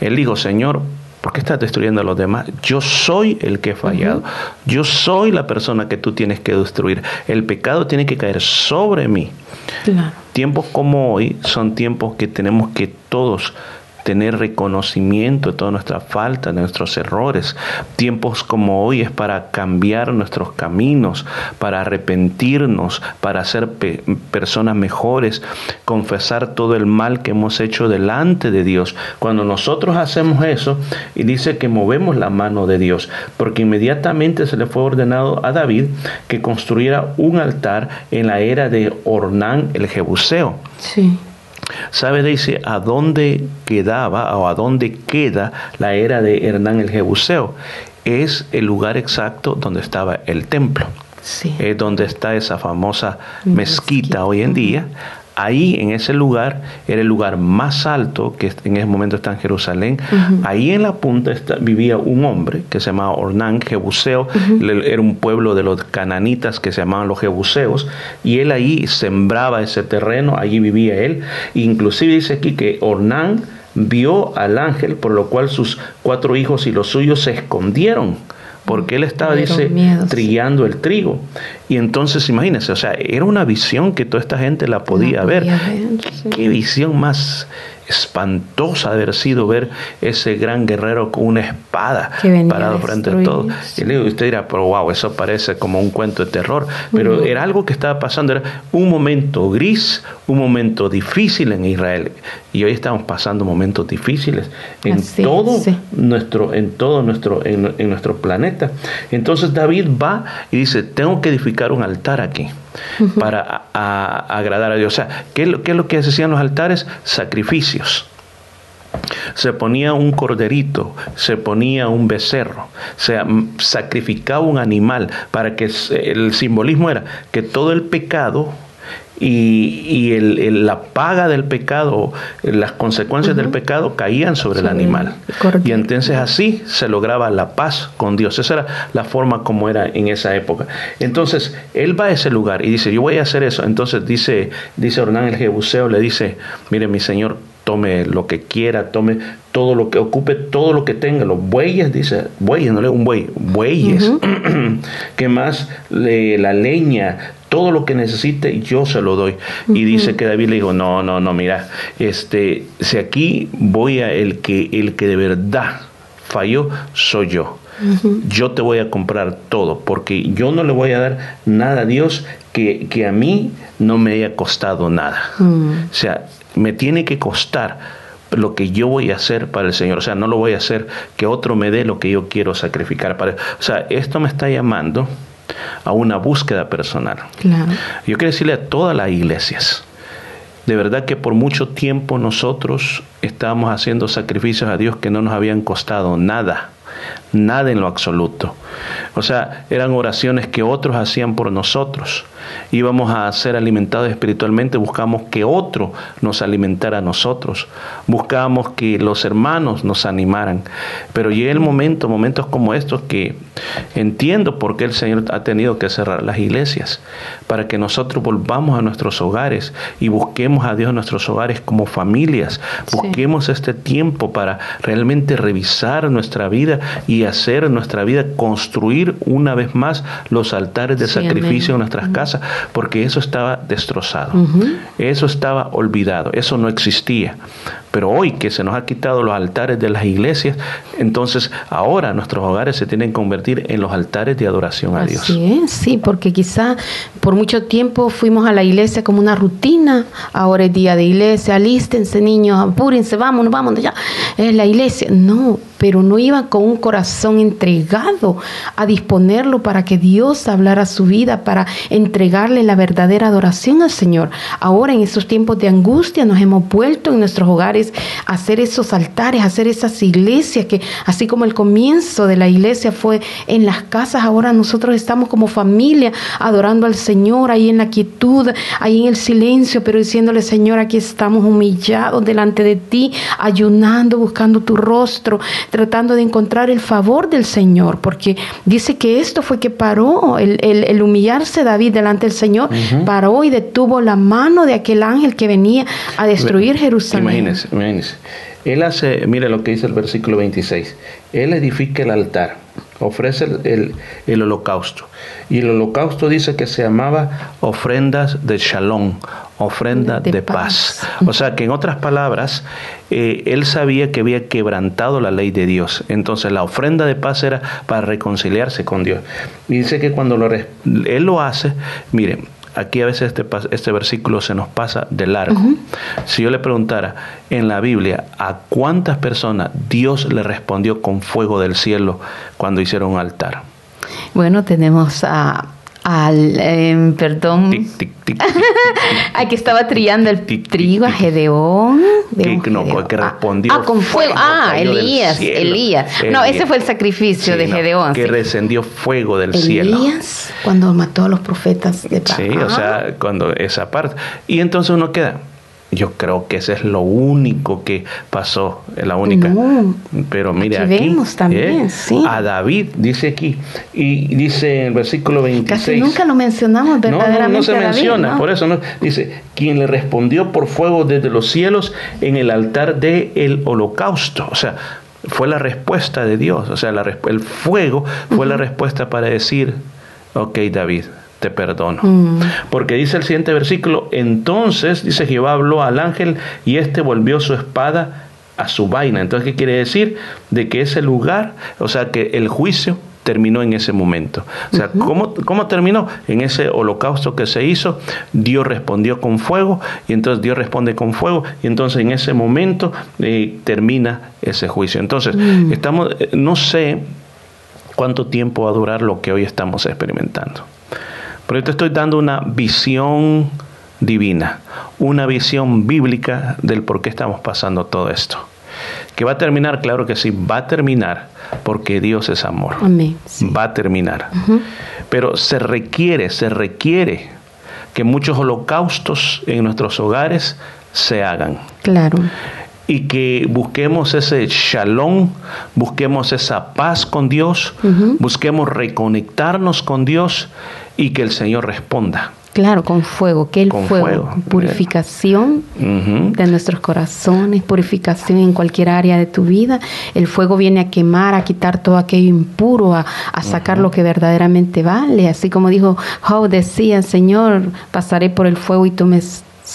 Él dijo, Señor, ¿por qué estás destruyendo a los demás? Yo soy el que he fallado. Yo soy la persona que tú tienes que destruir. El pecado tiene que caer sobre mí. Claro. Tiempos como hoy son tiempos que tenemos que todos tener reconocimiento de toda nuestra falta, de nuestros errores. Tiempos como hoy es para cambiar nuestros caminos, para arrepentirnos, para ser pe- personas mejores, confesar todo el mal que hemos hecho delante de Dios. Cuando nosotros hacemos eso, y dice que movemos la mano de Dios, porque inmediatamente se le fue ordenado a David que construyera un altar en la era de Ornán el Jebuseo. Sí. ¿Sabe, dice, a dónde quedaba o a dónde queda la era de Hernán el Jebuseo? Es el lugar exacto donde estaba el templo. Es donde está esa famosa mezquita hoy en día. Ahí, en ese lugar, era el lugar más alto que en ese momento está en Jerusalén. Ahí en la punta está- vivía un hombre que se llamaba Ornán Jebuseo. Era un pueblo de los cananitas que se llamaban los Jebuseos. Y él ahí sembraba ese terreno, allí vivía él. Inclusive dice aquí que Ornán vio al ángel, por lo cual sus cuatro hijos y los suyos se escondieron. Porque él estaba, dice, trillando el trigo. Y entonces, imagínense, o sea, era una visión que toda esta gente la podía ver. ¿Qué, qué visión más espantosa de haber sido ver ese gran guerrero con una espada parado frente a todo. Y le digo, usted dirá, pero wow, eso parece como un cuento de terror. Pero era algo que estaba pasando, era un momento gris, un momento difícil en Israel. Y hoy estamos pasando momentos difíciles en Así, todo sí. nuestro, en todo nuestro, en, en nuestro planeta. Entonces David va y dice, tengo que edificar un altar aquí para a- a- agradar a Dios. O sea, ¿qué es, lo, qué es lo que se hacían los altares? Sacrificios. Se ponía un corderito, se ponía un becerro, se sacrificaba un animal para que el simbolismo era que todo el pecado y, y el- el- la paga del pecado, las consecuencias del pecado caían sobre el animal. Y entonces así se lograba la paz con Dios. Esa era la forma como era en esa época. Entonces, él va a ese lugar y dice, yo voy a hacer eso. Entonces dice, dice Hernán el Jebuseo, le dice, mire mi señor, tome lo que quiera, tome todo lo que ocupe, todo lo que tenga, los bueyes, dice, bueyes, no le un buey, bueyes, que más Le- la leña, todo lo que necesite yo se lo doy. Y dice que David le dijo, no, no, no, mira, este, si aquí voy a el que, el que de verdad falló, soy yo. Yo te voy a comprar todo, porque yo no le voy a dar nada a Dios que, que a mí no me haya costado nada. O sea, me tiene que costar lo que yo voy a hacer para el Señor. O sea, no lo voy a hacer que otro me dé lo que yo quiero sacrificar para O sea, esto me está llamando a una búsqueda personal. Claro. Yo quiero decirle a todas las iglesias, de verdad que por mucho tiempo nosotros estábamos haciendo sacrificios a Dios que no nos habían costado nada, nada en lo absoluto. O sea, eran oraciones que otros hacían por nosotros. Íbamos a ser alimentados espiritualmente, buscamos que otro nos alimentara a nosotros. Buscábamos que los hermanos nos animaran. Pero llega el momento, momentos como estos, que entiendo por qué el Señor ha tenido que cerrar las iglesias, para que nosotros volvamos a nuestros hogares y busquemos a Dios en nuestros hogares como familias. Busquemos este tiempo para realmente revisar nuestra vida y hacer nuestra vida, construir una vez más los altares de Sí, sacrificio amén. en nuestras casas, porque eso estaba destrozado. Eso estaba olvidado, eso no existía. Pero hoy que se nos ha quitado los altares de las iglesias, entonces ahora nuestros hogares se tienen que convertir en los altares de adoración a Dios. Es, sí, porque quizá por mucho tiempo fuimos a la iglesia como una rutina. Ahora es día de iglesia, alístense niños, apúrense, vámonos, vámonos ya. Es la iglesia. No, pero no iban con un corazón entregado a disponerlo para que Dios hablara su vida, para entregarle la verdadera adoración al Señor. Ahora en estos tiempos de angustia nos hemos vuelto en nuestros hogares hacer esos altares, hacer esas iglesias que así como el comienzo de la iglesia fue en las casas, ahora nosotros estamos como familia adorando al Señor ahí en la quietud, ahí en el silencio, pero diciéndole, Señor, aquí estamos humillados delante de ti, ayunando, buscando tu rostro, tratando de encontrar el favor del Señor, porque dice que esto fue que paró el, el- el humillarse David delante del Señor, paró y detuvo la mano de aquel ángel que venía a destruir Jerusalén. Imagínense, Él hace, mire lo que dice el versículo 26. Él edifica el altar, ofrece el, el- el holocausto. Y el holocausto dice que se llamaba ofrendas de shalom, ofrenda de, De paz. paz. O sea que en otras palabras, eh, él sabía que había quebrantado la ley de Dios. Entonces la ofrenda de paz era para reconciliarse con Dios. Y dice que cuando lo él lo hace, miren, aquí a veces este, este versículo se nos pasa de largo. Si yo le preguntara en la Biblia a cuántas personas Dios le respondió con fuego del cielo cuando hicieron un altar. Bueno, tenemos a al em, perdón a que estaba trillando el trigo a Gedeón no, que respondió. ah con fuego ah Elías. Elías no ese fue el sacrificio Sí, de no, Gedeón Que sí. descendió fuego del cielo. Elías cuando mató a los profetas de Baal. Sí, o sea, cuando esa parte. Y entonces uno queda. Yo creo que ese es lo único que pasó, es la única. No, Pero mire aquí aquí, vemos también, ¿eh? sí. a David dice aquí y dice en el versículo 26. casi nunca lo mencionamos No, no, verdaderamente no se David, menciona, por eso no. Dice, quien le respondió por fuego desde los cielos en el altar del el holocausto. O sea, fue la respuesta de Dios. O sea, la el fuego fue la respuesta para decir, ok, David, te perdono. Mm. Porque dice el siguiente versículo, entonces, dice Jehová habló al ángel y éste volvió su espada a su vaina. Entonces, ¿qué quiere decir? De que ese lugar, o sea, que el juicio terminó en ese momento. O sea, ¿cómo, ¿cómo terminó? En ese holocausto que se hizo, Dios respondió con fuego y entonces Dios responde con fuego y entonces en ese momento eh, termina ese juicio. Entonces, Mm. estamos, eh, no sé cuánto tiempo va a durar lo que hoy estamos experimentando. Pero yo te estoy dando una visión divina, una visión bíblica del por qué estamos pasando todo esto. Que va a terminar, claro que sí, va a terminar porque Dios es amor. Amén. Va a terminar. Pero se requiere, se requiere que muchos holocaustos en nuestros hogares se hagan claro y que busquemos ese shalom, busquemos esa paz con Dios, busquemos reconectarnos con Dios y que el Señor responda. Claro, con fuego, que el Con fuego, fuego. purificación de nuestros corazones, purificación en cualquier área de tu vida. El fuego viene a quemar, a quitar todo aquello impuro, a, a sacar lo que verdaderamente vale. Así como dijo Job, decía, Señor, pasaré por el fuego y tú me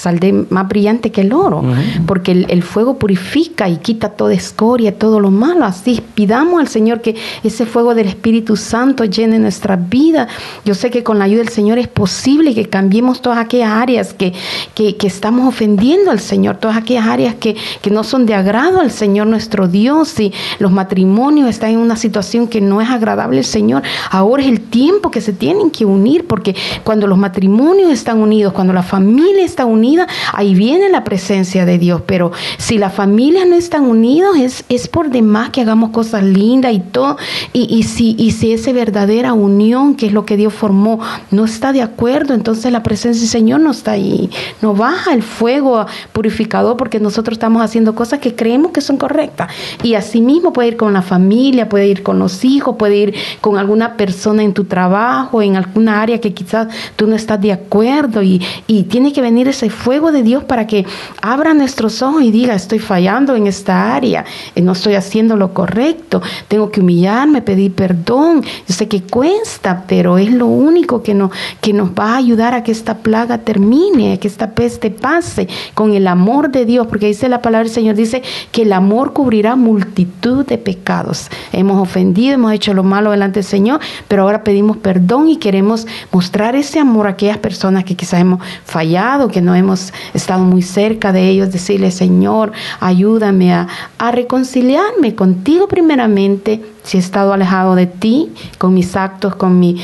saldré más brillante que el oro, porque el, el fuego purifica y quita toda escoria, todo lo malo. Así pidamos al Señor que ese fuego del Espíritu Santo llene nuestra vida. Yo sé que con la ayuda del Señor es posible que cambiemos todas aquellas áreas que, que, que estamos ofendiendo al Señor, todas aquellas áreas que, que no son de agrado al Señor nuestro Dios. Y los matrimonios están en una situación que no es agradable al Señor. Ahora es el tiempo que se tienen que unir, porque cuando los matrimonios están unidos, cuando la familia está unida, ahí viene la presencia de Dios. Pero si las familias no están unidas, es, es por demás que hagamos cosas lindas y todo. Y, si, y si esa verdadera unión, que es lo que Dios formó, no está de acuerdo, entonces la presencia del Señor no está ahí. No baja el fuego purificador porque nosotros estamos haciendo cosas que creemos que son correctas. Y así mismo puede ir con la familia, puede ir con los hijos, puede ir con alguna persona en tu trabajo, en alguna área que quizás tú no estás de acuerdo. Y, y tiene que venir ese fuego de Dios para que abra nuestros ojos y diga, estoy fallando en esta área, eh, no estoy haciendo lo correcto, tengo que humillarme, pedir perdón. Yo sé que cuesta, pero es lo único que, no, que nos va a ayudar a que esta plaga termine, a que esta peste pase con el amor de Dios, porque dice la palabra del Señor, dice que el amor cubrirá multitud de pecados. Hemos ofendido, hemos hecho lo malo delante del Señor, pero ahora pedimos perdón y queremos mostrar ese amor a aquellas personas que quizás hemos fallado, que no hemos estado muy cerca de ellos, decirle, Señor, ayúdame a, a reconciliarme contigo primeramente, si he estado alejado de ti, con mis actos, con mi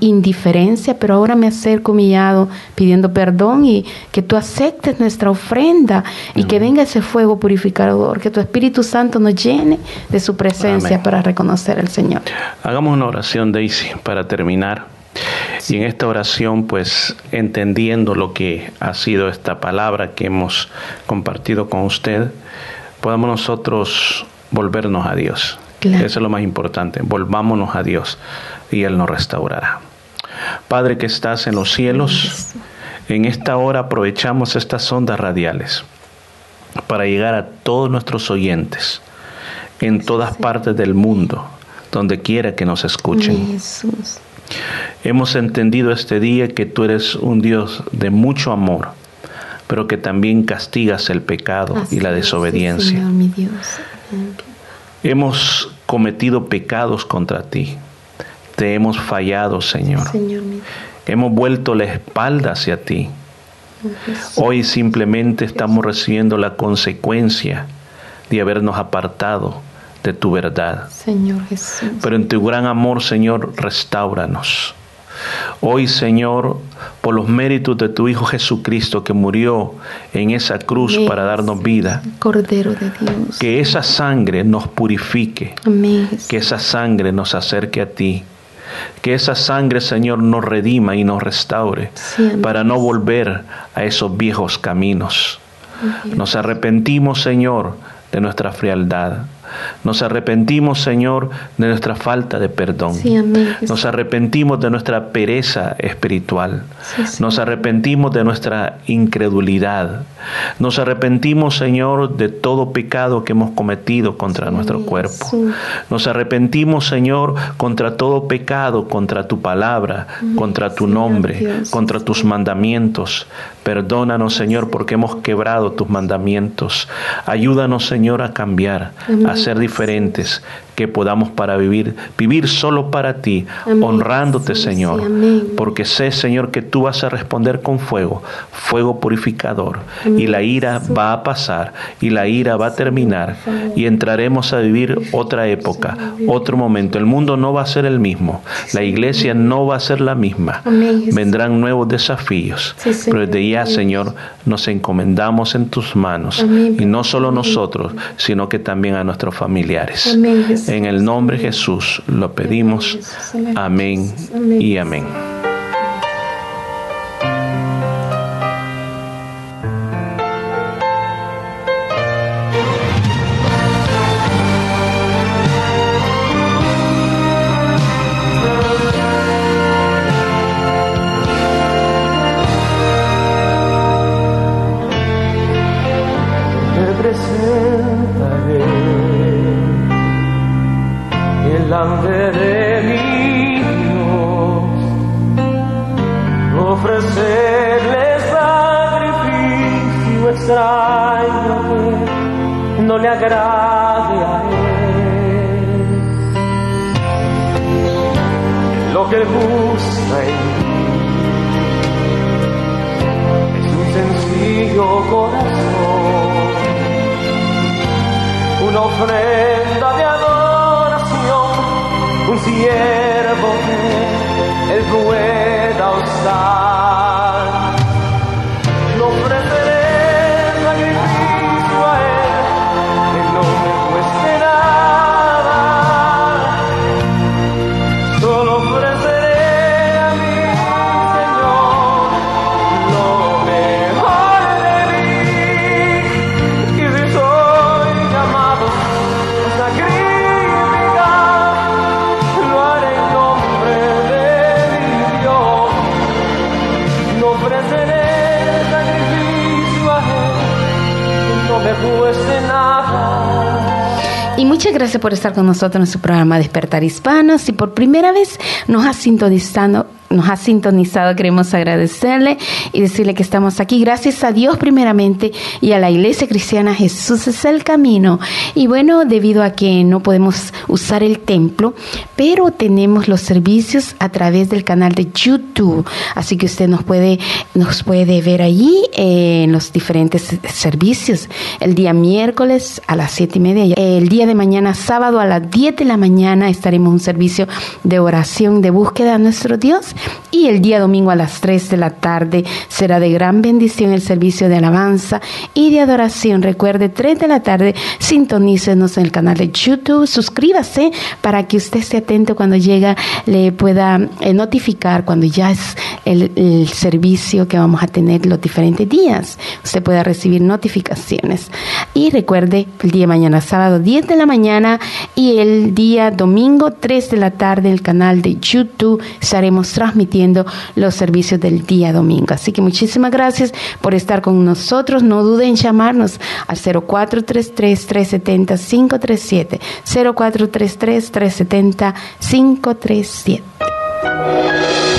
indiferencia, pero ahora me acerco humillado, pidiendo perdón y que tú aceptes nuestra ofrenda y que venga ese fuego purificador, que tu Espíritu Santo nos llene de su presencia Amén. para reconocer al Señor. Hagamos una oración, Daisy, para terminar. Y en esta oración, pues entendiendo lo que ha sido esta palabra que hemos compartido con usted, podamos nosotros volvernos a Dios. Claro. Eso es lo más importante. Volvámonos a Dios y Él nos restaurará. Padre que estás en los cielos, en esta hora aprovechamos estas ondas radiales para llegar a todos nuestros oyentes en todas partes del mundo, donde quiera que nos escuchen. Jesús. Hemos entendido este día que tú eres un Dios de mucho amor, pero que también castigas el pecado y la es, desobediencia. sí, Señor. Hemos cometido pecados contra ti. Te hemos fallado, Señor. Hemos vuelto la espalda hacia ti. Hoy simplemente estamos recibiendo la consecuencia de habernos apartado de tu verdad. Señor Jesús. Pero en tu gran amor, Señor, restauranos. Hoy, Señor, por los méritos de tu Hijo Jesucristo que murió en esa cruz Amén, para darnos vida, Cordero de Dios. que esa sangre nos purifique, Amén. Que esa sangre nos acerque a ti, que esa sangre, Señor, nos redima y nos restaure Sí, para no volver a esos viejos caminos. Amén. Nos arrepentimos, Señor, de nuestra frialdad. Nos arrepentimos, Señor, de nuestra falta de perdón. Sí, amén. Jesús. Nos arrepentimos de nuestra pereza espiritual. Sí. Nos arrepentimos de nuestra incredulidad. Nos arrepentimos, Señor, de todo pecado que hemos cometido contra nuestro cuerpo. Nos arrepentimos, Señor, contra todo pecado, contra tu palabra, contra tu nombre, Dios, contra tus mandamientos. Perdónanos, Señor, porque hemos quebrado tus mandamientos. Ayúdanos, Señor, a cambiar, Amén. a ser diferentes, que podamos para vivir, vivir solo para ti, Amén, honrándote, Señor, sí, porque sé, Señor, que tú vas a responder con fuego, fuego purificador, Amén, y la ira va a pasar, y la ira va a terminar, y entraremos a vivir otra época, otro momento. El mundo no va a ser el mismo, la iglesia no va a ser la misma. Amén. Vendrán nuevos desafíos, pero desde ya. Señor, nos encomendamos en tus manos, y no solo nosotros, sino que también a nuestros familiares. En el nombre de Jesús lo pedimos. Amén. y amén. Por estar con nosotros en su programa Despertar Hispanos. Si por primera vez nos ha sintonizado, nos ha sintonizado, queremos agradecerle y decirle que estamos aquí. Gracias a Dios primeramente y a la Iglesia Cristiana Jesús es el camino. Y bueno, debido a que no podemos usar el templo, pero tenemos los servicios a través del canal de YouTube. Así que usted nos puede, nos puede ver allí eh, en los diferentes servicios. El día miércoles a las siete y media. El día de mañana, sábado a las 10 de la mañana, estaremos en un servicio de oración, de búsqueda a nuestro Dios. Y el día domingo a las 3 de la tarde será de gran bendición el servicio de alabanza y de adoración. Recuerde, 3 de la tarde, sintonícenos en el canal de YouTube, suscríbase para que usted esté atento cuando llega, le pueda eh, notificar cuando ya es el, el servicio que vamos a tener los diferentes días. Usted pueda recibir notificaciones. Y recuerde, el día de mañana, sábado 10 de la mañana y el día domingo 3 de la tarde, el canal de YouTube, estaremos transmitiendo los servicios del día domingo. Así que muchísimas gracias por estar con nosotros. No duden en llamarnos al 0433-370-537. 0433-370-537.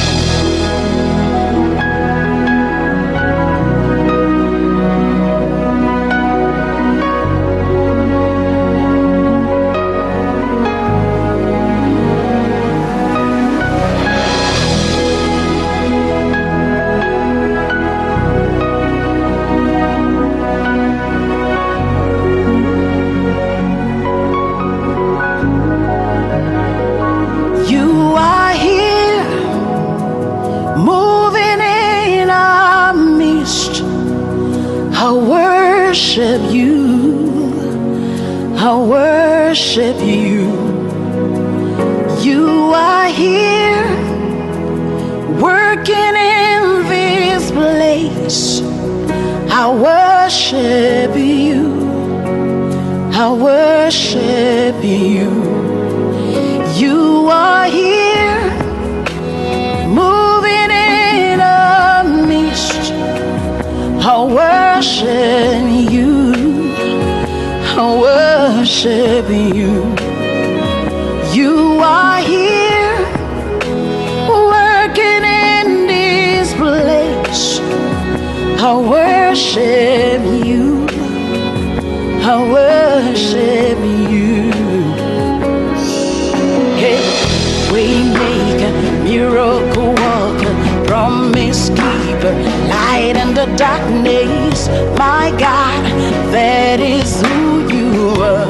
Darkness. My God, that is who you are.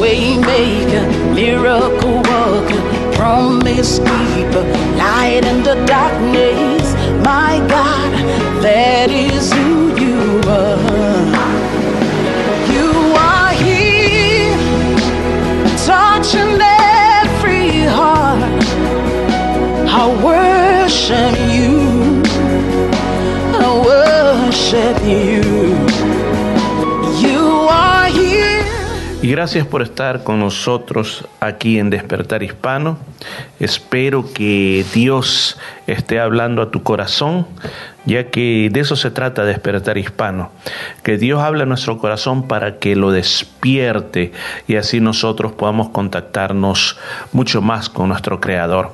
Waymaker, miracle worker, promise keeper, light in the darkness. My God, that is who you are. You are here, touching Y gracias por estar con nosotros aquí en Despertar Hispano. Espero que Dios esté hablando a tu corazón, ya que de eso se trata Despertar Hispano. Que Dios hable a nuestro corazón para que lo despierte y así nosotros podamos contactarnos mucho más con nuestro Creador.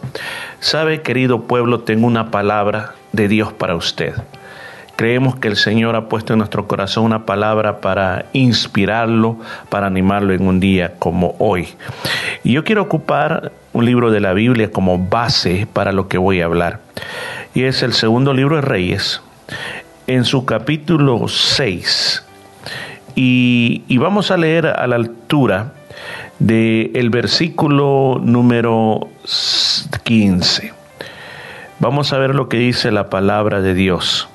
Sabe, querido pueblo, tengo una palabra de Dios para usted. Creemos que el Señor ha puesto en nuestro corazón una palabra para inspirarlo, para animarlo en un día como hoy. Y yo quiero ocupar un libro de la Biblia como base para lo que voy a hablar. Y es el segundo libro de Reyes, en su capítulo 6. Y, vamos a leer a la altura del versículo número 15. Vamos a ver lo que dice la palabra de Dios.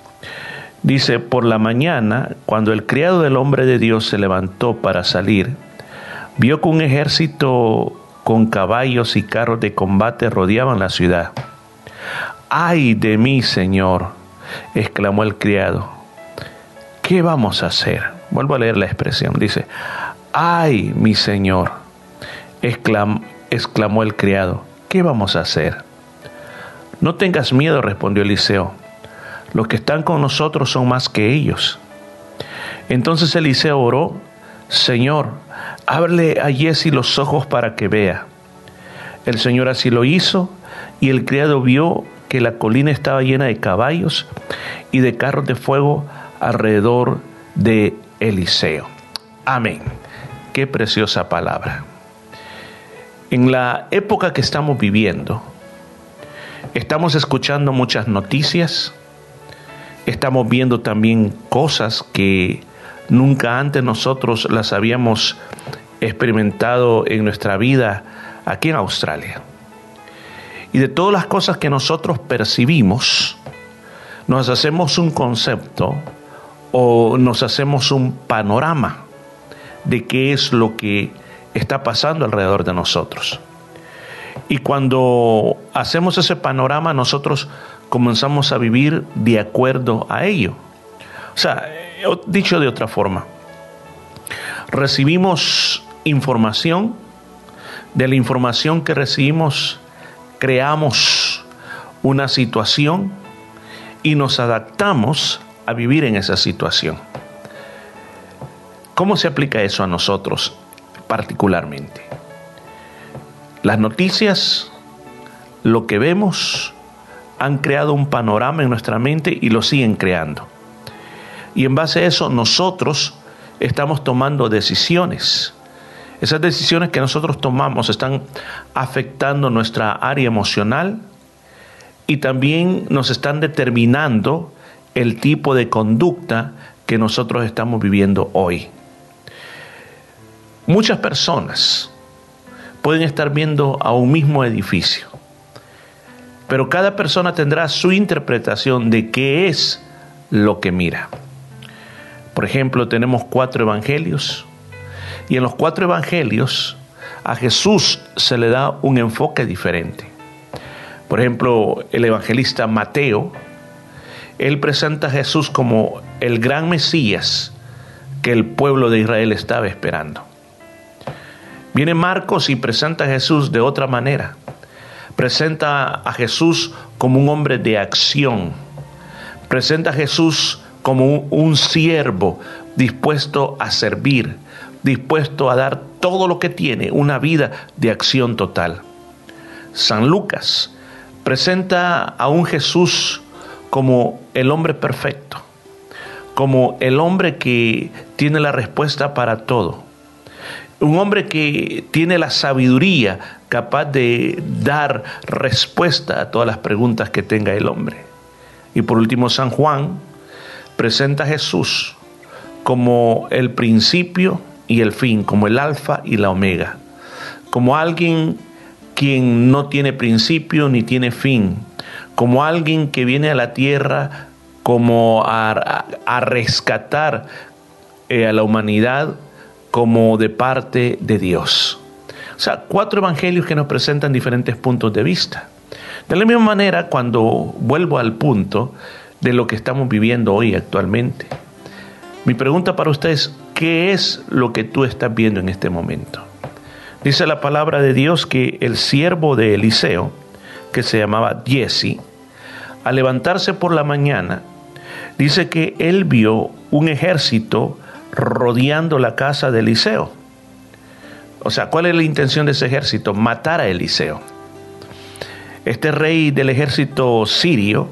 Dice, por la mañana, cuando el criado del hombre de Dios se levantó para salir, vio que un ejército con caballos y carros de combate rodeaban la ciudad. ¡Ay de mí, Señor! exclamó el criado. ¿Qué vamos a hacer? Vuelvo a leer la expresión. Dice, ¡ay, mi Señor! exclamó, el criado. ¿Qué vamos a hacer? No tengas miedo, respondió Eliseo los que están con nosotros son más que ellos. Entonces Eliseo oró, Señor, ábrele a Jesse los ojos para que vea. El Señor así lo hizo, y el criado vio que la colina estaba llena de caballos y de carros de fuego alrededor de Eliseo. Amén. Qué preciosa palabra. En la época que estamos viviendo, estamos escuchando muchas noticias, estamos viendo también cosas que nunca antes nosotros las habíamos experimentado en nuestra vida aquí en Australia. Y de todas las cosas que nosotros percibimos, nos hacemos un concepto o nos hacemos un panorama de qué es lo que está pasando alrededor de nosotros. Y cuando hacemos ese panorama, nosotros comenzamos a vivir de acuerdo a ello. O sea, dicho de otra forma, recibimos información, de la información que recibimos creamos una situación y nos adaptamos a vivir en esa situación. ¿Cómo se aplica eso a nosotros particularmente? Las noticias, lo que vemos, han creado un panorama en nuestra mente y lo siguen creando. Y en base a eso nosotros estamos tomando decisiones. Esas decisiones que nosotros tomamos están afectando nuestra área emocional y también nos están determinando el tipo de conducta que nosotros estamos viviendo hoy. Muchas personas pueden estar viendo a un mismo edificio pero cada persona tendrá su interpretación de qué es lo que mira. Por ejemplo, tenemos cuatro evangelios y en los cuatro evangelios a Jesús se le da un enfoque diferente. Por ejemplo, el evangelista Mateo, él presenta a Jesús como el gran Mesías que el pueblo de Israel estaba esperando. Viene Marcos y presenta a Jesús de otra manera presenta a Jesús como un hombre de acción, presenta a Jesús como un, siervo dispuesto a servir, dispuesto a dar todo lo que tiene, una vida de acción total. San Lucas presenta a un Jesús como el hombre perfecto, como el hombre que tiene la respuesta para todo, un hombre que tiene la sabiduría capaz de dar respuesta a todas las preguntas que tenga el hombre. Y por último, San Juan presenta a Jesús como el principio y el fin, como el alfa y la omega, como alguien quien no tiene principio ni tiene fin, como alguien que viene a la tierra como a, rescatar eh, a la humanidad como de parte de Dios. O sea, cuatro evangelios que nos presentan diferentes puntos de vista. De la misma manera, cuando vuelvo al punto de lo que estamos viviendo hoy actualmente, mi pregunta para ustedes, ¿qué es lo que tú estás viendo en este momento? Dice la palabra de Dios que el siervo de Eliseo, que se llamaba Jesse, al levantarse por la mañana, dice que él vio un ejército rodeando la casa de Eliseo. O sea, ¿cuál es la intención de ese ejército? Matar a Eliseo. Este rey del ejército sirio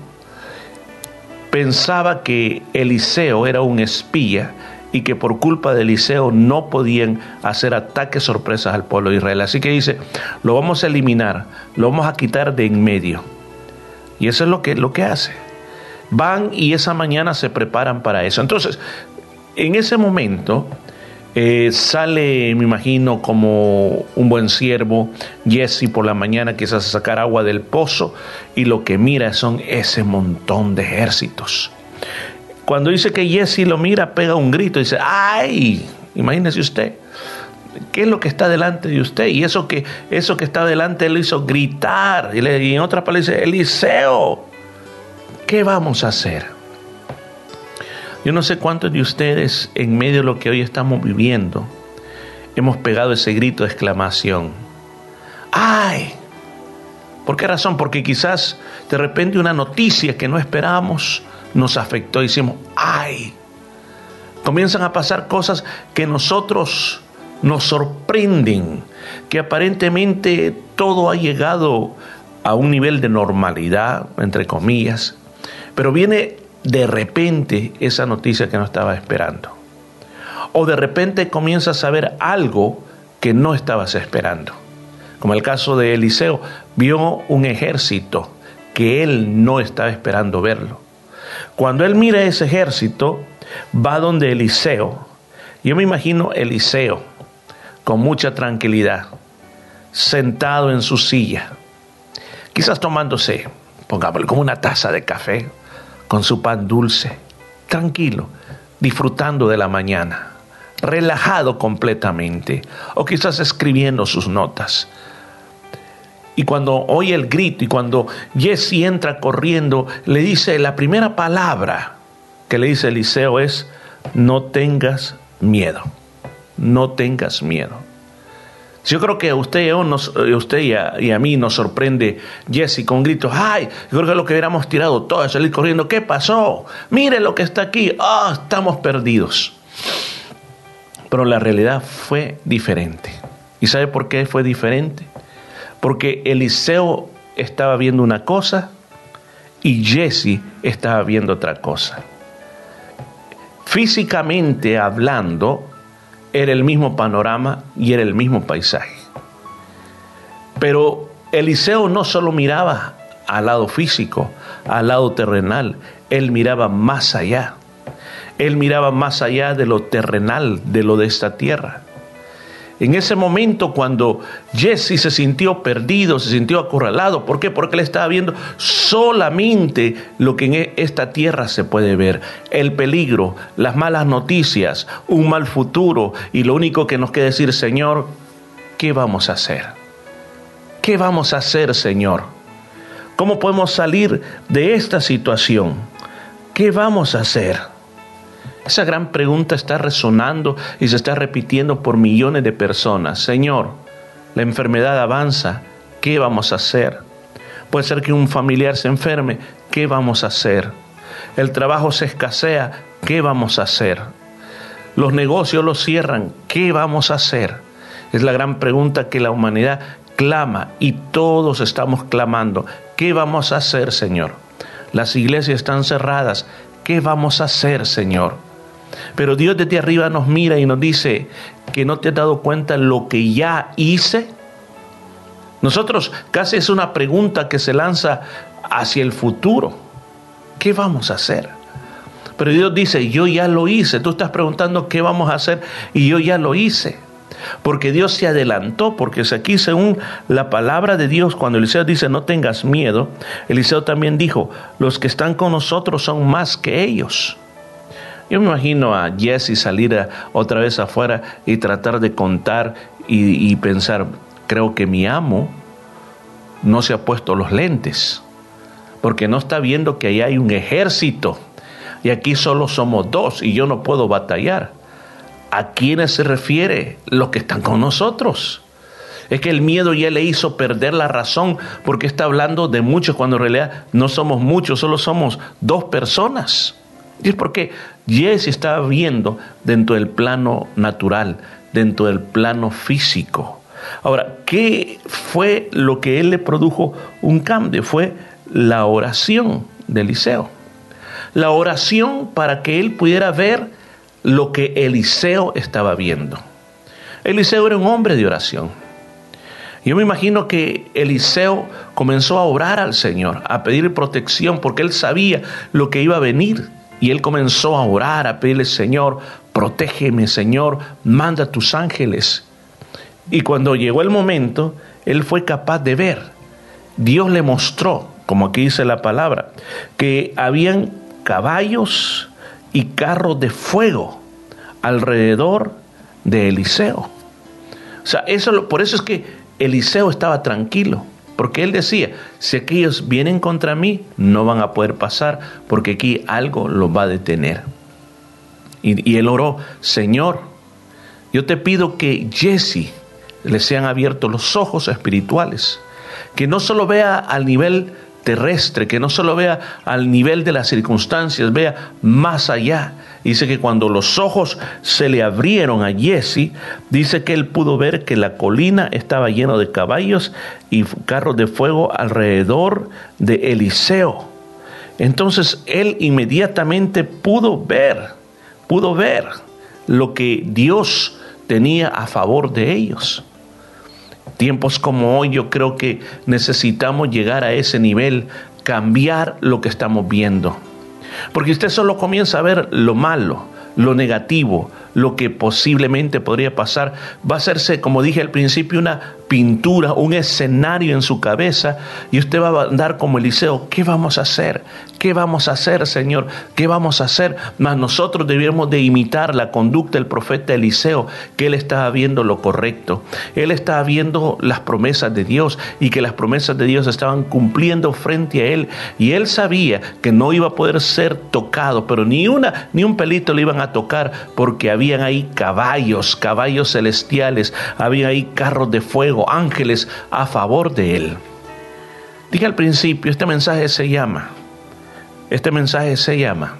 pensaba que Eliseo era un espía y que por culpa de Eliseo no podían hacer ataques sorpresas al pueblo de Israel. Así que dice, lo vamos a eliminar, lo vamos a quitar de en medio. Y eso es lo que, lo que hace. Van y esa mañana se preparan para eso. Entonces, en ese momento eh, sale, me imagino, como un buen siervo, Jesse por la mañana quizás a sacar agua del pozo y lo que mira son ese montón de ejércitos. Cuando dice que Jesse lo mira, pega un grito y dice, ¡ay! Imagínese usted. ¿Qué es lo que está delante de usted? Y eso que, eso que está delante lo hizo gritar. Y en otras palabras dice, Eliseo, ¿qué vamos a hacer? Yo no sé cuántos de ustedes, en medio de lo que hoy estamos viviendo, hemos pegado ese grito de exclamación. ¡Ay! ¿Por qué razón? Porque quizás de repente una noticia que no esperábamos nos afectó y ¡ay! Comienzan a pasar cosas que nosotros nos sorprenden, que aparentemente todo ha llegado a un nivel de normalidad, entre comillas, pero viene de repente esa noticia que no estaba esperando. O de repente comienzas a saber algo que no estabas esperando. Como el caso de Eliseo, vio un ejército que él no estaba esperando verlo. Cuando él mira ese ejército, va donde Eliseo. Yo me imagino Eliseo con mucha tranquilidad, sentado en su silla, quizás tomándose, pongámosle como una taza de café, con su pan dulce, tranquilo, disfrutando de la mañana, relajado completamente, o quizás escribiendo sus notas. Y cuando oye el grito y cuando Jesse entra corriendo, le dice la primera palabra que le dice Eliseo es, no tengas miedo, no tengas miedo. Yo creo que a usted, usted y, a, y a mí nos sorprende Jesse con gritos, ay, yo creo que lo que hubiéramos tirado todo es salir corriendo, ¿qué pasó? Mire lo que está aquí, ah, estamos perdidos. Pero la realidad fue diferente. ¿Y sabe por qué fue diferente? Porque Eliseo estaba viendo una cosa y Jesse estaba viendo otra cosa. Físicamente hablando, era el mismo panorama y era el mismo paisaje. Pero Eliseo no solo miraba al lado físico, al lado terrenal, él miraba más allá. Él miraba más allá de lo terrenal, de lo de esta tierra. En ese momento cuando Jesse se sintió perdido, se sintió acorralado, ¿por qué? Porque él estaba viendo solamente lo que en esta tierra se puede ver, el peligro, las malas noticias, un mal futuro y lo único que nos queda decir, Señor, ¿qué vamos a hacer? ¿Qué vamos a hacer, Señor? ¿Cómo podemos salir de esta situación? ¿Qué vamos a hacer? Esa gran pregunta está resonando y se está repitiendo por millones de personas. Señor, la enfermedad avanza, ¿qué vamos a hacer? Puede ser que un familiar se enferme, ¿qué vamos a hacer? El trabajo se escasea, ¿qué vamos a hacer? Los negocios los cierran, ¿qué vamos a hacer? Es la gran pregunta que la humanidad clama y todos estamos clamando. ¿Qué vamos a hacer, Señor? Las iglesias están cerradas. ¿Qué vamos a hacer, Señor? Pero Dios desde arriba nos mira y nos dice que no te has dado cuenta lo que ya hice. Nosotros casi es una pregunta que se lanza hacia el futuro. ¿Qué vamos a hacer? Pero Dios dice, yo ya lo hice. Tú estás preguntando qué vamos a hacer y yo ya lo hice. Porque Dios se adelantó, porque aquí según la palabra de Dios, cuando Eliseo dice no tengas miedo, Eliseo también dijo, los que están con nosotros son más que ellos. Yo me imagino a Jesse salir otra vez afuera y tratar de contar y, y pensar, creo que mi amo no se ha puesto los lentes, porque no está viendo que ahí hay un ejército y aquí solo somos dos y yo no puedo batallar. ¿A quiénes se refiere? Los que están con nosotros. Es que el miedo ya le hizo perder la razón porque está hablando de muchos cuando en realidad no somos muchos, solo somos dos personas. Y es porque Jesse estaba viendo dentro del plano natural, dentro del plano físico. Ahora, ¿qué fue lo que él le produjo un cambio? Fue la oración de Eliseo. La oración para que él pudiera ver lo que Eliseo estaba viendo. Eliseo era un hombre de oración. Yo me imagino que Eliseo comenzó a orar al Señor, a pedir protección, porque él sabía lo que iba a venir. Y él comenzó a orar, a pedirle, Señor, protégeme, Señor, manda tus ángeles. Y cuando llegó el momento, él fue capaz de ver. Dios le mostró, como aquí dice la palabra, que habían caballos y carros de fuego alrededor de Eliseo. O sea, eso, por eso es que Eliseo estaba tranquilo, porque él decía, si aquellos vienen contra mí, no van a poder pasar, porque aquí algo los va a detener. Y, y él oró, Señor, yo te pido que Jesse le sean abiertos los ojos espirituales, que no solo vea al nivel terrestre, que no solo vea al nivel de las circunstancias, vea más allá. Dice que cuando los ojos se le abrieron a Jesse, dice que él pudo ver que la colina estaba llena de caballos y carros de fuego alrededor de Eliseo. Entonces él inmediatamente pudo ver, pudo ver lo que Dios tenía a favor de ellos. Tiempos como hoy yo creo que necesitamos llegar a ese nivel, cambiar lo que estamos viendo. Porque usted solo comienza a ver lo malo, lo negativo, lo que posiblemente podría pasar, va a hacerse, como dije al principio, una pintura, un escenario en su cabeza y usted va a andar como Eliseo, ¿qué vamos a hacer? ¿Qué vamos a hacer, Señor? ¿Qué vamos a hacer? Mas nosotros debíamos de imitar la conducta del profeta Eliseo, que él estaba viendo lo correcto. Él estaba viendo las promesas de Dios y que las promesas de Dios estaban cumpliendo frente a él y él sabía que no iba a poder ser tocado, pero ni una ni un pelito le iban a tocar porque habían ahí caballos, caballos celestiales, había ahí carros de fuego, ángeles a favor de él. Dije al principio, este mensaje se llama este mensaje se llama,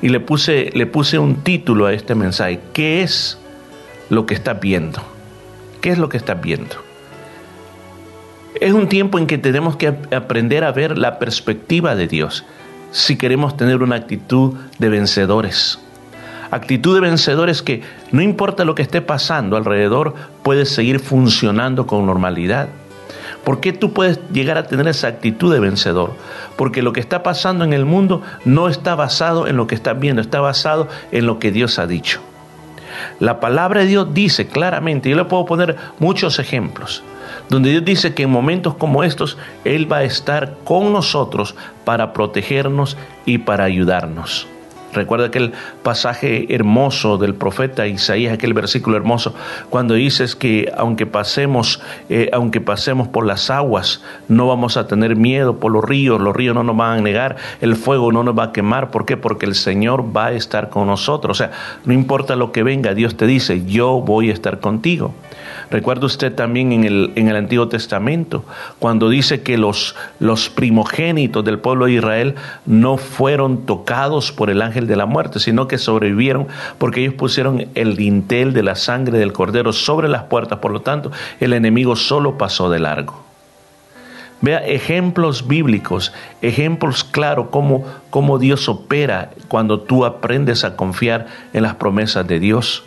y le puse, le puse un título a este mensaje, ¿qué es lo que estás viendo? ¿Qué es lo que estás viendo? Es un tiempo en que tenemos que aprender a ver la perspectiva de Dios si queremos tener una actitud de vencedores. Actitud de vencedores que no importa lo que esté pasando alrededor, puedes seguir funcionando con normalidad. ¿Por qué tú puedes llegar a tener esa actitud de vencedor? Porque lo que está pasando en el mundo no está basado en lo que estás viendo, está basado en lo que Dios ha dicho. La palabra de Dios dice claramente, yo le puedo poner muchos ejemplos, donde Dios dice que en momentos como estos Él va a estar con nosotros para protegernos y para ayudarnos. Recuerda aquel pasaje hermoso del profeta Isaías, aquel versículo hermoso, cuando dices que aunque pasemos, eh, aunque pasemos por las aguas, no vamos a tener miedo por los ríos, los ríos no nos van a negar, el fuego no nos va a quemar. ¿Por qué? Porque el Señor va a estar con nosotros. O sea, no importa lo que venga, Dios te dice, yo voy a estar contigo. Recuerda usted también en el, en el Antiguo Testamento, cuando dice que los, los primogénitos del pueblo de Israel no fueron tocados por el ángel de la muerte, sino que sobrevivieron porque ellos pusieron el dintel de la sangre del cordero sobre las puertas, por lo tanto el enemigo solo pasó de largo. Vea ejemplos bíblicos, ejemplos claros cómo, cómo Dios opera cuando tú aprendes a confiar en las promesas de Dios.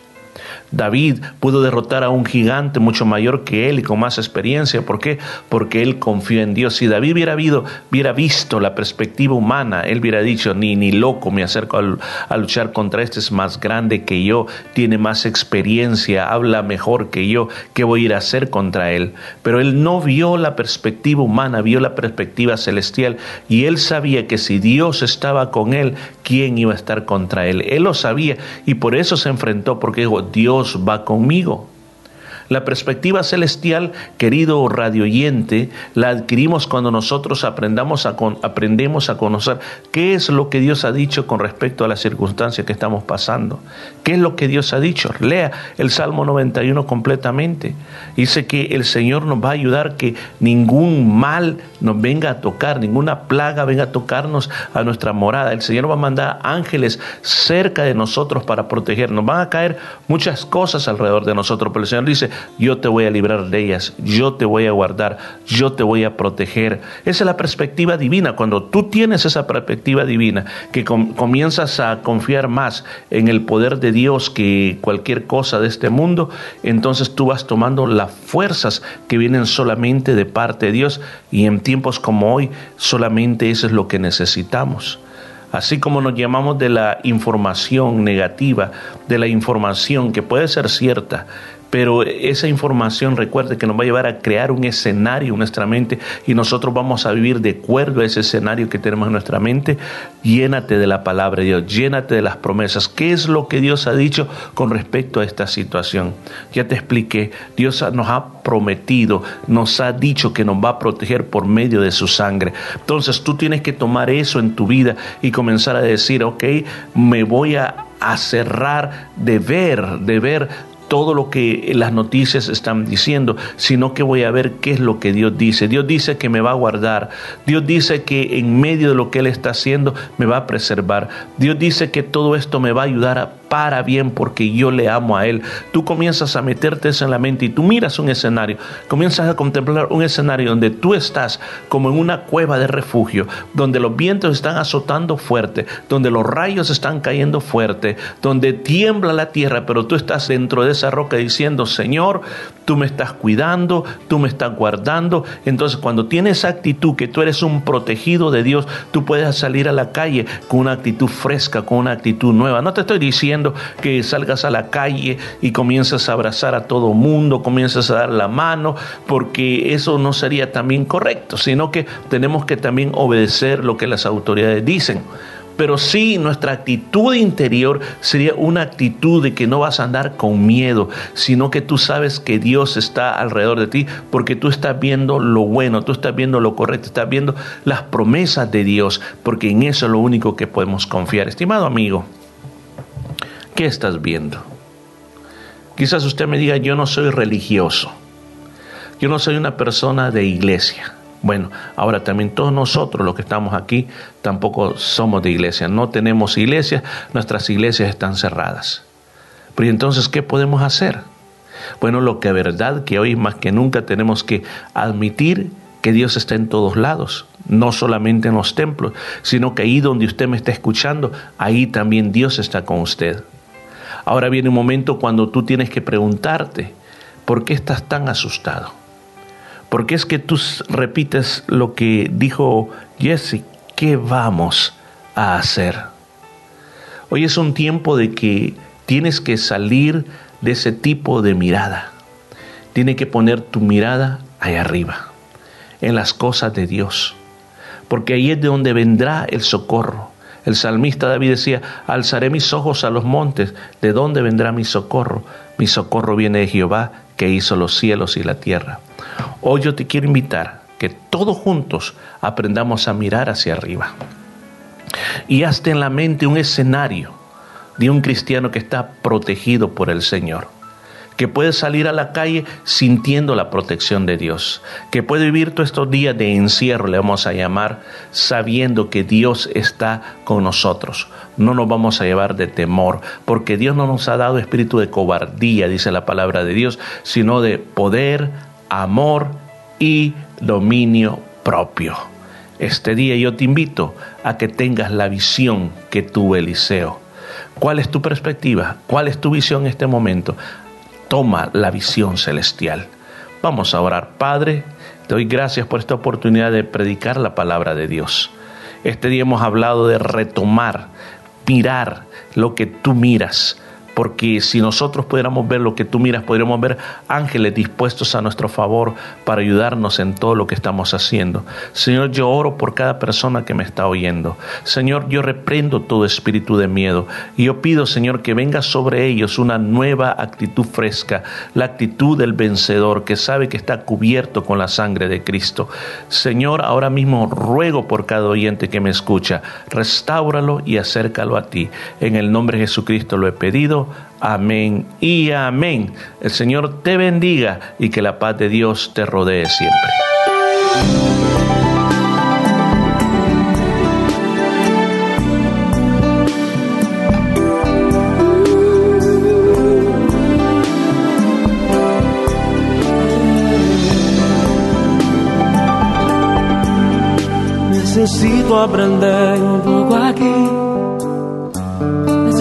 David pudo derrotar a un gigante mucho mayor que él y con más experiencia. ¿Por qué? Porque él confió en Dios. Si David hubiera, visto la perspectiva humana, él hubiera dicho, ni, ni loco me acerco a, luchar contra este, es más grande que yo, tiene más experiencia, habla mejor que yo, ¿qué voy a ir a hacer contra él? Pero él no vio la perspectiva humana, vio la perspectiva celestial y él sabía que si Dios estaba con él, ¿quién iba a estar contra él? Él lo sabía y por eso se enfrentó, porque dijo, Dios va conmigo. La perspectiva celestial, querido radioyente, la adquirimos cuando nosotros aprendamos a aprendemos a conocer qué es lo que Dios ha dicho con respecto a las circunstancias que estamos pasando. ¿Qué es lo que Dios ha dicho? Lea el Salmo 91 completamente. Dice que el Señor nos va a ayudar que ningún mal nos venga a tocar, ninguna plaga venga a tocarnos a nuestra morada. El Señor va a mandar ángeles cerca de nosotros para protegernos. Van a caer muchas cosas alrededor de nosotros, pero el Señor dice, yo te voy a librar de ellas, yo te voy a guardar, yo te voy a proteger. Esa es la perspectiva divina. Cuando tú tienes esa perspectiva divina, que com- comienzas a confiar más en el poder de Dios que cualquier cosa de este mundo, entonces tú vas tomando las fuerzas que vienen solamente de parte de Dios y en tiempos como hoy solamente eso es lo que necesitamos. Así como nos llamamos de la información negativa, de la información que puede ser cierta, pero esa información recuerde que nos va a llevar a crear un escenario en nuestra mente y nosotros vamos a vivir de acuerdo a ese escenario que tenemos en nuestra mente. Llénate de la palabra de Dios, llénate de las promesas. ¿Qué es lo que Dios ha dicho con respecto a esta situación? Ya te expliqué, Dios nos ha prometido, nos ha dicho que nos va a proteger por medio de su sangre. Entonces tú tienes que tomar eso en tu vida y comenzar a decir, ok, me voy a, a cerrar de ver, de ver todo lo que las noticias están diciendo, sino que voy a ver qué es lo que Dios dice. Dios dice que me va a guardar. Dios dice que en medio de lo que Él está haciendo me va a preservar. Dios dice que todo esto me va a ayudar a para bien porque yo le amo a Él. Tú comienzas a meterte eso en la mente y tú miras un escenario, comienzas a contemplar un escenario donde tú estás como en una cueva de refugio, donde los vientos están azotando fuerte, donde los rayos están cayendo fuerte, donde tiembla la tierra, pero tú estás dentro de esa roca diciendo, Señor, tú me estás cuidando, tú me estás guardando. Entonces cuando tienes esa actitud que tú eres un protegido de Dios, tú puedes salir a la calle con una actitud fresca, con una actitud nueva. No te estoy diciendo que salgas a la calle y comiences a abrazar a todo mundo, comiences a dar la mano, porque eso no sería también correcto, sino que tenemos que también obedecer lo que las autoridades dicen. Pero sí, nuestra actitud interior sería una actitud de que no vas a andar con miedo, sino que tú sabes que Dios está alrededor de ti, porque tú estás viendo lo bueno, tú estás viendo lo correcto, estás viendo las promesas de Dios, porque en eso es lo único que podemos confiar. Estimado amigo, ¿qué estás viendo? Quizás usted me diga, yo no soy religioso, yo no soy una persona de iglesia. Bueno, ahora también todos nosotros los que estamos aquí tampoco somos de iglesia, no tenemos iglesia, nuestras iglesias están cerradas. Pero ¿y entonces, ¿qué podemos hacer? Bueno, lo que es verdad que hoy más que nunca tenemos que admitir que Dios está en todos lados, no solamente en los templos, sino que ahí donde usted me está escuchando, ahí también Dios está con usted. Ahora viene un momento cuando tú tienes que preguntarte, ¿por qué estás tan asustado? ¿Por qué es que tú repites lo que dijo Jesse? ¿Qué vamos a hacer? Hoy es un tiempo de que tienes que salir de ese tipo de mirada. Tienes que poner tu mirada allá arriba, en las cosas de Dios, porque ahí es de donde vendrá el socorro. El salmista David decía, alzaré mis ojos a los montes, ¿de dónde vendrá mi socorro? Mi socorro viene de Jehová, que hizo los cielos y la tierra. Hoy yo te quiero invitar que todos juntos aprendamos a mirar hacia arriba. Y hazte en la mente un escenario de un cristiano que está protegido por el Señor, que puede salir a la calle sintiendo la protección de Dios, que puede vivir todos estos días de encierro, le vamos a llamar, sabiendo que Dios está con nosotros. No nos vamos a llevar de temor, porque Dios no nos ha dado espíritu de cobardía, dice la palabra de Dios, sino de poder, amor y dominio propio. Este día yo te invito a que tengas la visión que tuvo Eliseo. ¿Cuál es tu perspectiva? ¿Cuál es tu visión en este momento? Toma la visión celestial. Vamos a orar. Padre, te doy gracias por esta oportunidad de predicar la palabra de Dios. Este día hemos hablado de retomar, mirar lo que tú miras, porque si nosotros pudiéramos ver lo que tú miras, podríamos ver ángeles dispuestos a nuestro favor para ayudarnos en todo lo que estamos haciendo. Señor, yo oro por cada persona que me está oyendo. Señor, yo reprendo todo espíritu de miedo y yo pido, Señor, que venga sobre ellos una nueva actitud fresca, la actitud del vencedor que sabe que está cubierto con la sangre de Cristo. Señor, ahora mismo ruego por cada oyente que me escucha, restáuralo y acércalo a ti. En el nombre de Jesucristo lo he pedido. Amén y amén. El Señor te bendiga y que la paz de Dios te rodee siempre. Necesito aprender un poco.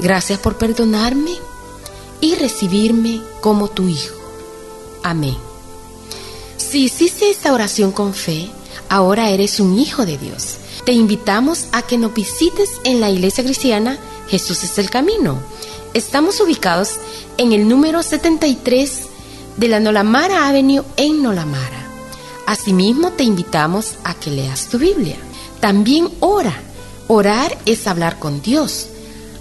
Gracias por perdonarme y recibirme como tu hijo. Amén. Si hiciste esta oración con fe, ahora eres un hijo de Dios. Te invitamos a que nos visites en la iglesia cristiana Jesús es el Camino. Estamos ubicados en el número 73 de la Nolamara Avenue en Nolamara. Asimismo, te invitamos a que leas tu Biblia. También ora. Orar es hablar con Dios.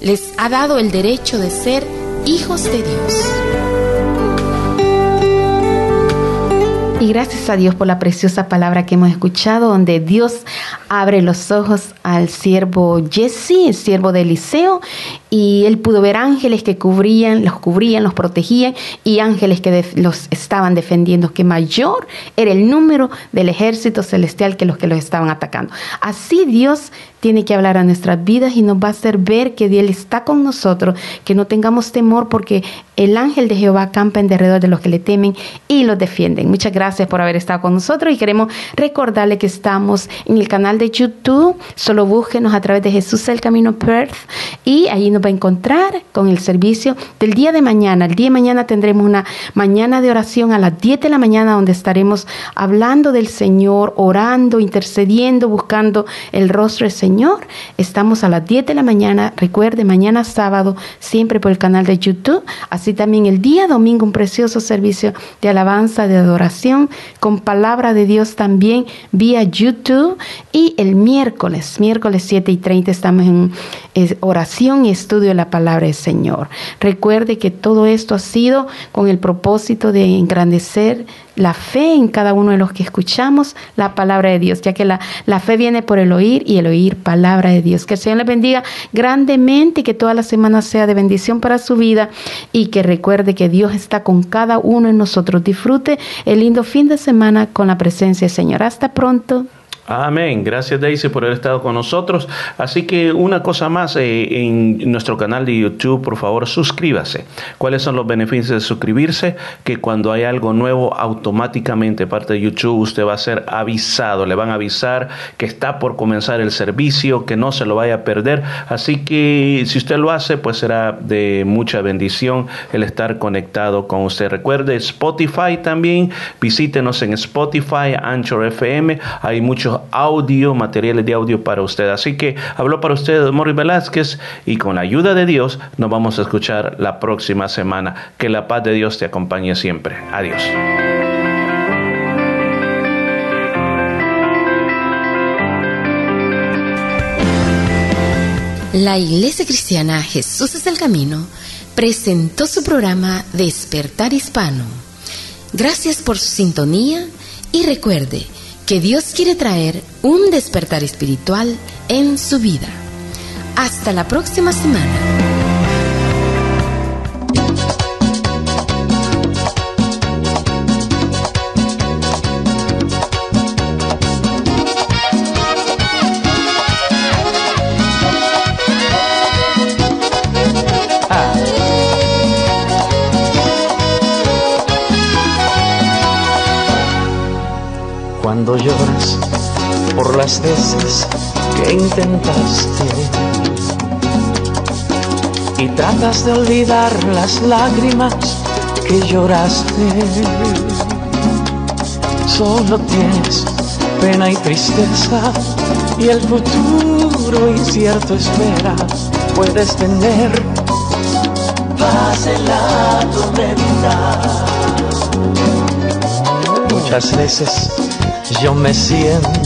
les ha dado el derecho de ser hijos de Dios. Y gracias a Dios por la preciosa palabra que hemos escuchado, donde Dios abre los ojos al siervo Jesse, el siervo de Eliseo, y él pudo ver ángeles que cubrían, los cubrían, los protegían, y ángeles que los estaban defendiendo, que mayor era el número del ejército celestial que los que los estaban atacando. Así Dios tiene que hablar a nuestras vidas y nos va a hacer ver que Él está con nosotros, que no tengamos temor porque el ángel de Jehová acampa en derredor de los que le temen y los defienden. Muchas. Gracias por haber estado con nosotros y queremos recordarle que estamos en el canal de YouTube. Solo búsquenos a través de Jesús el Camino Perth y ahí nos va a encontrar con el servicio del día de mañana. El día de mañana tendremos una mañana de oración a las 10 de la mañana donde estaremos hablando del Señor, orando, intercediendo, buscando el rostro del Señor. Estamos a las 10 de la mañana. Recuerde, mañana sábado, siempre por el canal de YouTube. Así también el día domingo, un precioso servicio de alabanza, de adoración, con palabra de Dios también vía YouTube. Y el miércoles, miércoles 7 y 30, estamos en oración y estudio de la palabra del Señor. Recuerde que todo esto ha sido con el propósito de engrandecer la fe en cada uno de los que escuchamos la palabra de Dios, ya que la, la fe viene por el oír y el oír palabra de Dios. Que el Señor le bendiga grandemente y que toda la semana sea de bendición para su vida y que recuerde que Dios está con cada uno de nosotros. Disfrute el lindo fin de semana con la presencia del Señor. Hasta pronto. Amén. Gracias Daisy por haber estado con nosotros. Así que una cosa más, eh, en nuestro canal de YouTube, por favor, suscríbase. ¿Cuáles son los beneficios de suscribirse? Que cuando hay algo nuevo, automáticamente parte de YouTube usted va a ser avisado. Le van a avisar que está por comenzar el servicio, que no se lo vaya a perder. Así que si usted lo hace, pues será de mucha bendición el estar conectado con usted. Recuerde Spotify también. Visítenos en Spotify, Anchor FM. Hay muchos audio, materiales de audio para usted. Así que habló para usted Mori Velázquez y con la ayuda de Dios nos vamos a escuchar la próxima semana. Que la paz de Dios te acompañe siempre. Adiós. La Iglesia Cristiana Jesús es el Camino presentó su programa Despertar Hispano. Gracias por su sintonía y recuerde que Dios quiere traer un despertar espiritual en su vida. Hasta la próxima semana. Las veces que intentaste y tratas de olvidar las lágrimas que lloraste, solo tienes pena y tristeza y el futuro incierto espera. Puedes tener paz en la tormenta. Muchas veces yo me siento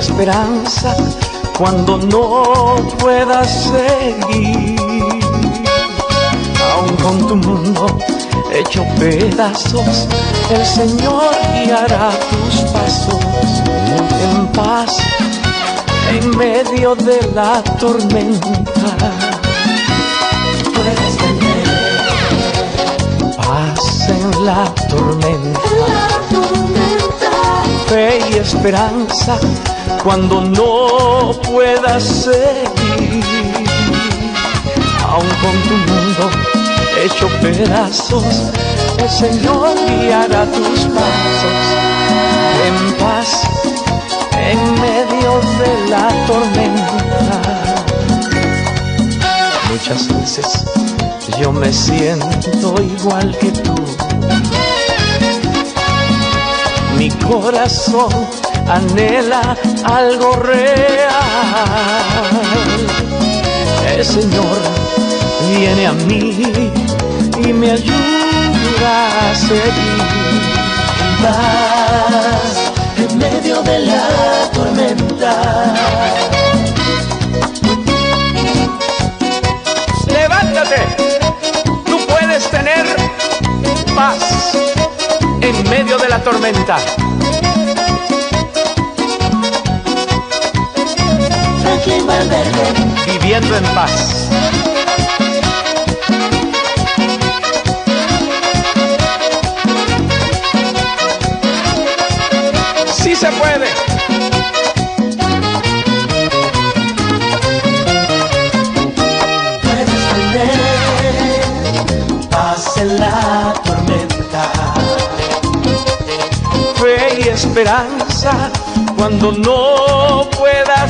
Esperanza cuando no puedas seguir, aun con tu mundo hecho pedazos, el Señor guiará tus pasos en paz en medio de la tormenta. Puedes tener paz en la tormenta, fe y esperanza cuando no puedas seguir, aun con tu mundo hecho pedazos, el Señor guiará tus pasos en paz en medio de la tormenta. Muchas veces yo me siento igual que tú. Mi corazón anhela algo real. El Señor viene a mí y me ayuda a seguir. Paz en medio de la tormenta. Levántate, tú puedes tener paz la tormenta. Valverde, Viviendo en paz. Sí se puede. puedes tener paz en la tormenta. fe y esperanza cuando no puedas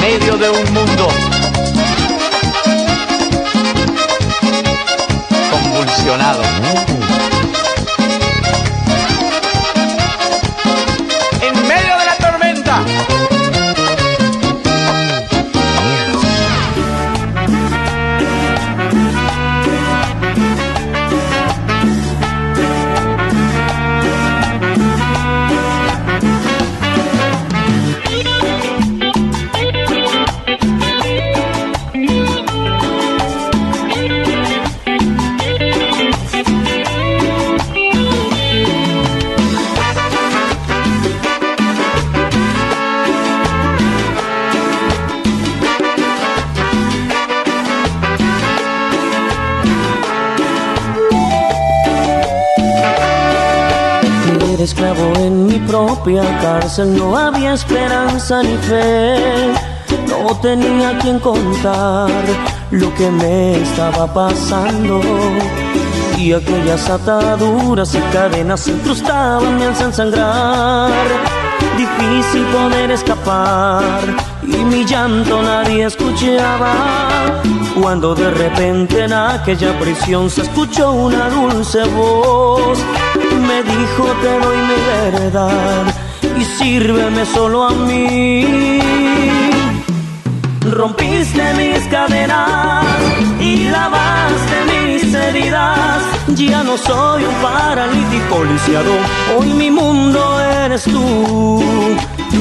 Medio de un mundo convulsionado. Propia cárcel, no había esperanza ni fe, no tenía quien contar lo que me estaba pasando. Y aquellas ataduras y cadenas se incrustaban, me hacían sangrar. Difícil poder escapar y mi llanto nadie escuchaba. Cuando de repente en aquella prisión se escuchó una dulce voz, me dijo te doy mi verdad y sírveme solo a mí. Rompiste mis cadenas y lavaste mis heridas. Ya no soy un paralítico lisiado, hoy mi mundo eres tú.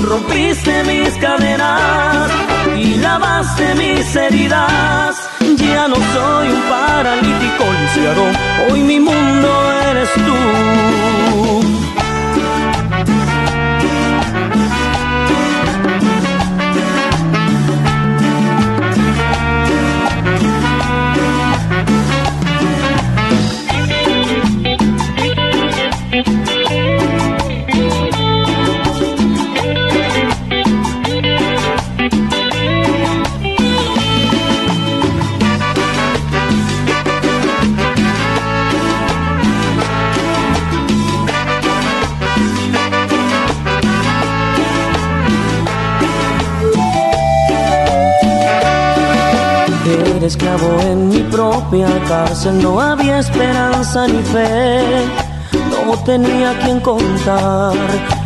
Rompiste mis cadenas y lavaste mis heridas. Ya no soy un paralítico lisiado, hoy mi mundo eres tú. Cárcel, no había esperanza ni fe, no tenía quien contar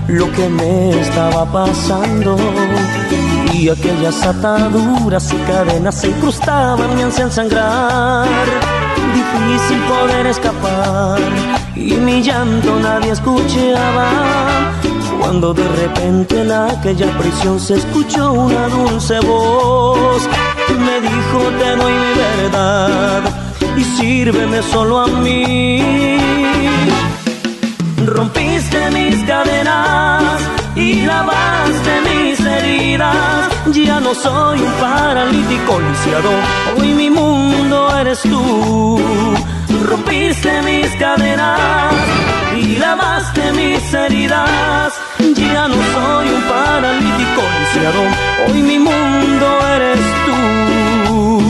lo que me estaba pasando. Y aquellas ataduras y cadenas se incrustaban, me hacían sangrar. Difícil poder escapar y mi llanto nadie escuchaba. Cuando de repente en aquella prisión se escuchó una dulce voz me dijo te doy mi verdad y sírveme solo a mí. Rompiste mis cadenas y lavaste mis heridas. Ya no soy un paralítico lisiado, hoy mi mundo eres tú. Rompiste mis cadenas y lavaste mis heridas. Ya no soy un paralítico lisiado, hoy mi mundo eres tú.